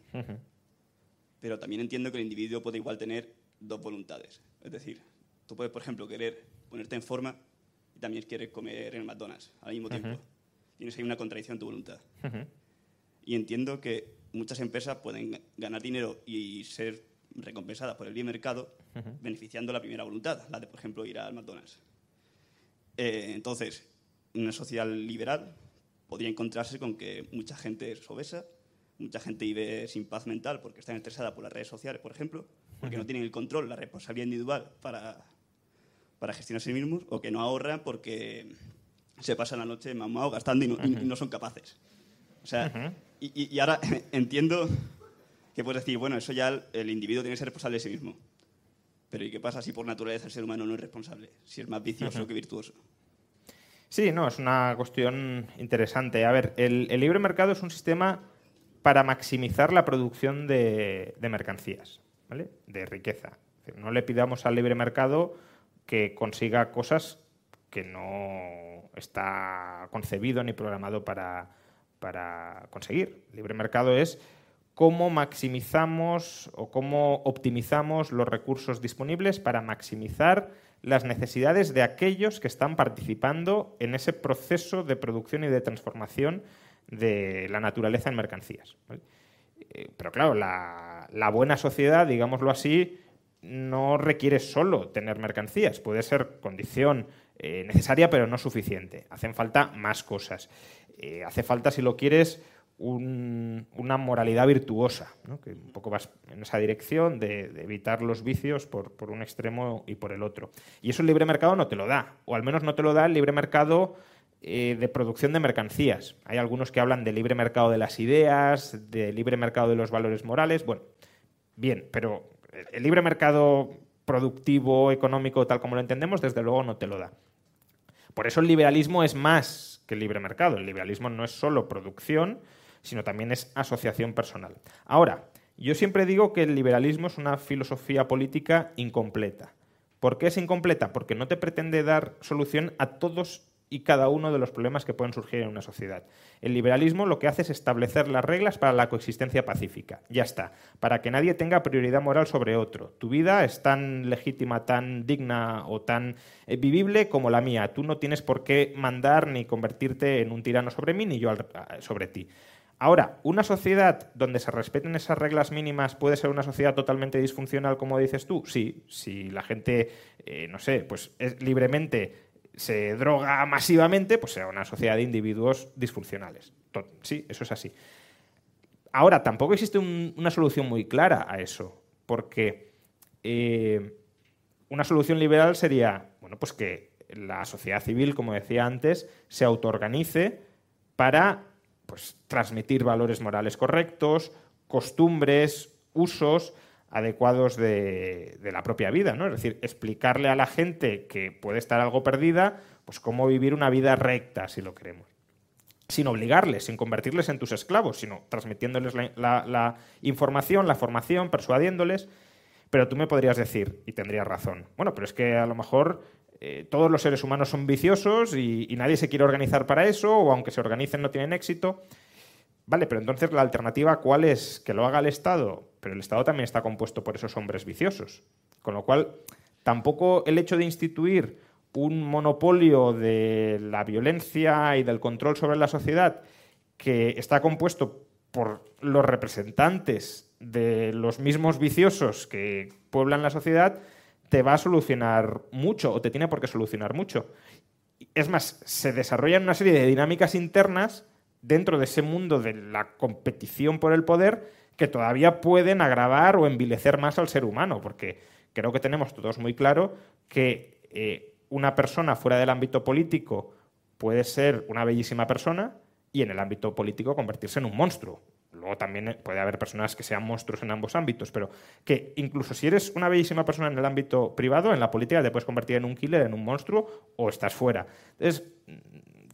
Pero también entiendo que el individuo puede igual tener dos voluntades. Es decir, tú puedes, por ejemplo, querer ponerte en forma y también querer comer en el McDonald's al mismo tiempo. Tienes ahí una contradicción en tu voluntad. Y entiendo que muchas empresas pueden ganar dinero y ser recompensadas por el bien mercado beneficiando la primera voluntad, la de, por ejemplo, ir al McDonald's. Eh, entonces, una sociedad liberal podría encontrarse con que mucha gente es obesa, mucha gente vive sin paz mental porque está estresada por las redes sociales, por ejemplo, porque no tienen el control, la responsabilidad individual para, para gestionar sí mismos, o que no ahorran porque se pasan la noche mamado gastando y no, son capaces. O sea, y, ahora entiendo, que puedes decir, bueno, eso ya el, el individuo tiene que ser responsable de sí mismo. Pero ¿y qué pasa si por naturaleza el ser humano no es responsable? Si es más vicioso que virtuoso. Sí, no, es una cuestión interesante. A ver, el, el libre mercado es un sistema para maximizar la producción de, de mercancías, ¿vale? de riqueza. No le pidamos al libre mercado que consiga cosas que no está concebido ni programado para, para conseguir. El libre mercado es cómo maximizamos o cómo optimizamos los recursos disponibles para maximizar las necesidades de aquellos que están participando en ese proceso de producción y de transformación de la naturaleza en mercancías. Eh, Pero claro, la, la buena sociedad, digámoslo así, no requiere solo tener mercancías, puede ser condición eh, necesaria pero no suficiente. Hacen falta más cosas. Eh, hace falta, si lo quieres, un- una moralidad virtuosa, que un poco vas en esa dirección de, evitar los vicios por, por un extremo y por el otro. Y eso el libre mercado no te lo da, o al menos no te lo da el libre mercado eh, de producción de mercancías. Hay algunos que hablan de libre mercado de las ideas, de libre mercado de los valores morales. Bueno, bien, pero el libre mercado productivo, económico, tal como lo entendemos, desde luego no te lo da. Por eso el liberalismo es más que el libre mercado. El liberalismo no es solo producción, sino también es asociación personal. Ahora, yo siempre digo que el liberalismo es una filosofía política incompleta. ¿Por qué es incompleta? Porque no te pretende dar solución a todos y cada uno de los problemas que pueden surgir en una sociedad. El liberalismo lo que hace es establecer las reglas para la coexistencia pacífica. Ya está. Para que nadie tenga prioridad moral sobre otro. Tu vida es tan legítima, tan digna o tan eh, vivible como la mía. Tú no tienes por qué mandar ni convertirte en un tirano sobre mí ni yo sobre ti. Ahora, una sociedad donde se respeten esas reglas mínimas puede ser una sociedad totalmente disfuncional, como dices tú. Sí, si la gente, eh, no sé, pues es- libremente se droga masivamente, pues será una sociedad de individuos disfuncionales. Sí, eso es así. Ahora, tampoco existe un- una solución muy clara a eso, porque eh, una solución liberal sería, bueno, pues que la sociedad civil, como decía antes, se autoorganice para pues, transmitir valores morales correctos, costumbres, usos adecuados de, la propia vida, ¿no? Es decir, explicarle a la gente que puede estar algo perdida, pues cómo vivir una vida recta, si lo queremos sin obligarles, sin convertirles en tus esclavos, sino transmitiéndoles la, la- la información, la formación, persuadiéndoles. Pero tú me podrías decir, y tendrías razón, bueno, pero es que a lo mejor eh, todos los seres humanos son viciosos y, y nadie se quiere organizar para eso, o aunque se organicen no tienen éxito. Vale, pero entonces la alternativa, ¿cuál es? Que lo haga el Estado, pero el Estado también está compuesto por esos hombres viciosos. Con lo cual, tampoco el hecho de instituir un monopolio de la violencia y del control sobre la sociedad que está compuesto por los representantes de los mismos viciosos que pueblan la sociedad, te va a solucionar mucho o te tiene por qué solucionar mucho. Es más, se desarrollan una serie de dinámicas internas dentro de ese mundo de la competición por el poder que todavía pueden agravar o envilecer más al ser humano, porque creo que tenemos todos muy claro que eh, una persona fuera del ámbito político puede ser una bellísima persona y en el ámbito político convertirse en un monstruo. Luego también puede haber personas que sean monstruos en ambos ámbitos, pero que incluso si eres una bellísima persona en el ámbito privado, en la política te puedes convertir en un killer, en un monstruo o estás fuera. Entonces,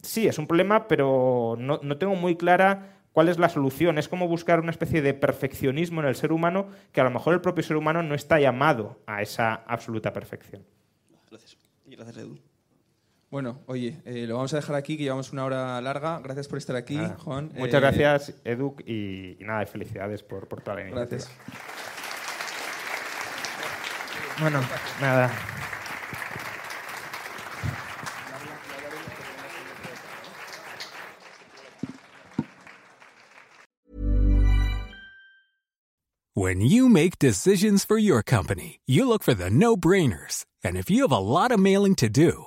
sí, es un problema, pero no, no tengo muy clara cuál es la solución. Es como buscar una especie de perfeccionismo en el ser humano que a lo mejor el propio ser humano no está llamado a esa absoluta perfección. Gracias. Bueno, oye, eh, lo vamos a dejar aquí, que llevamos una hora larga. Gracias por estar aquí, Nada. Juan. Muchas Eh, gracias, Edu, y, y nada, felicidades por, por toda la iniciativa. Gracias. Bueno, nada. When you make decisions for your company, you look for the no brainers. And if you have a lot of mailing to do,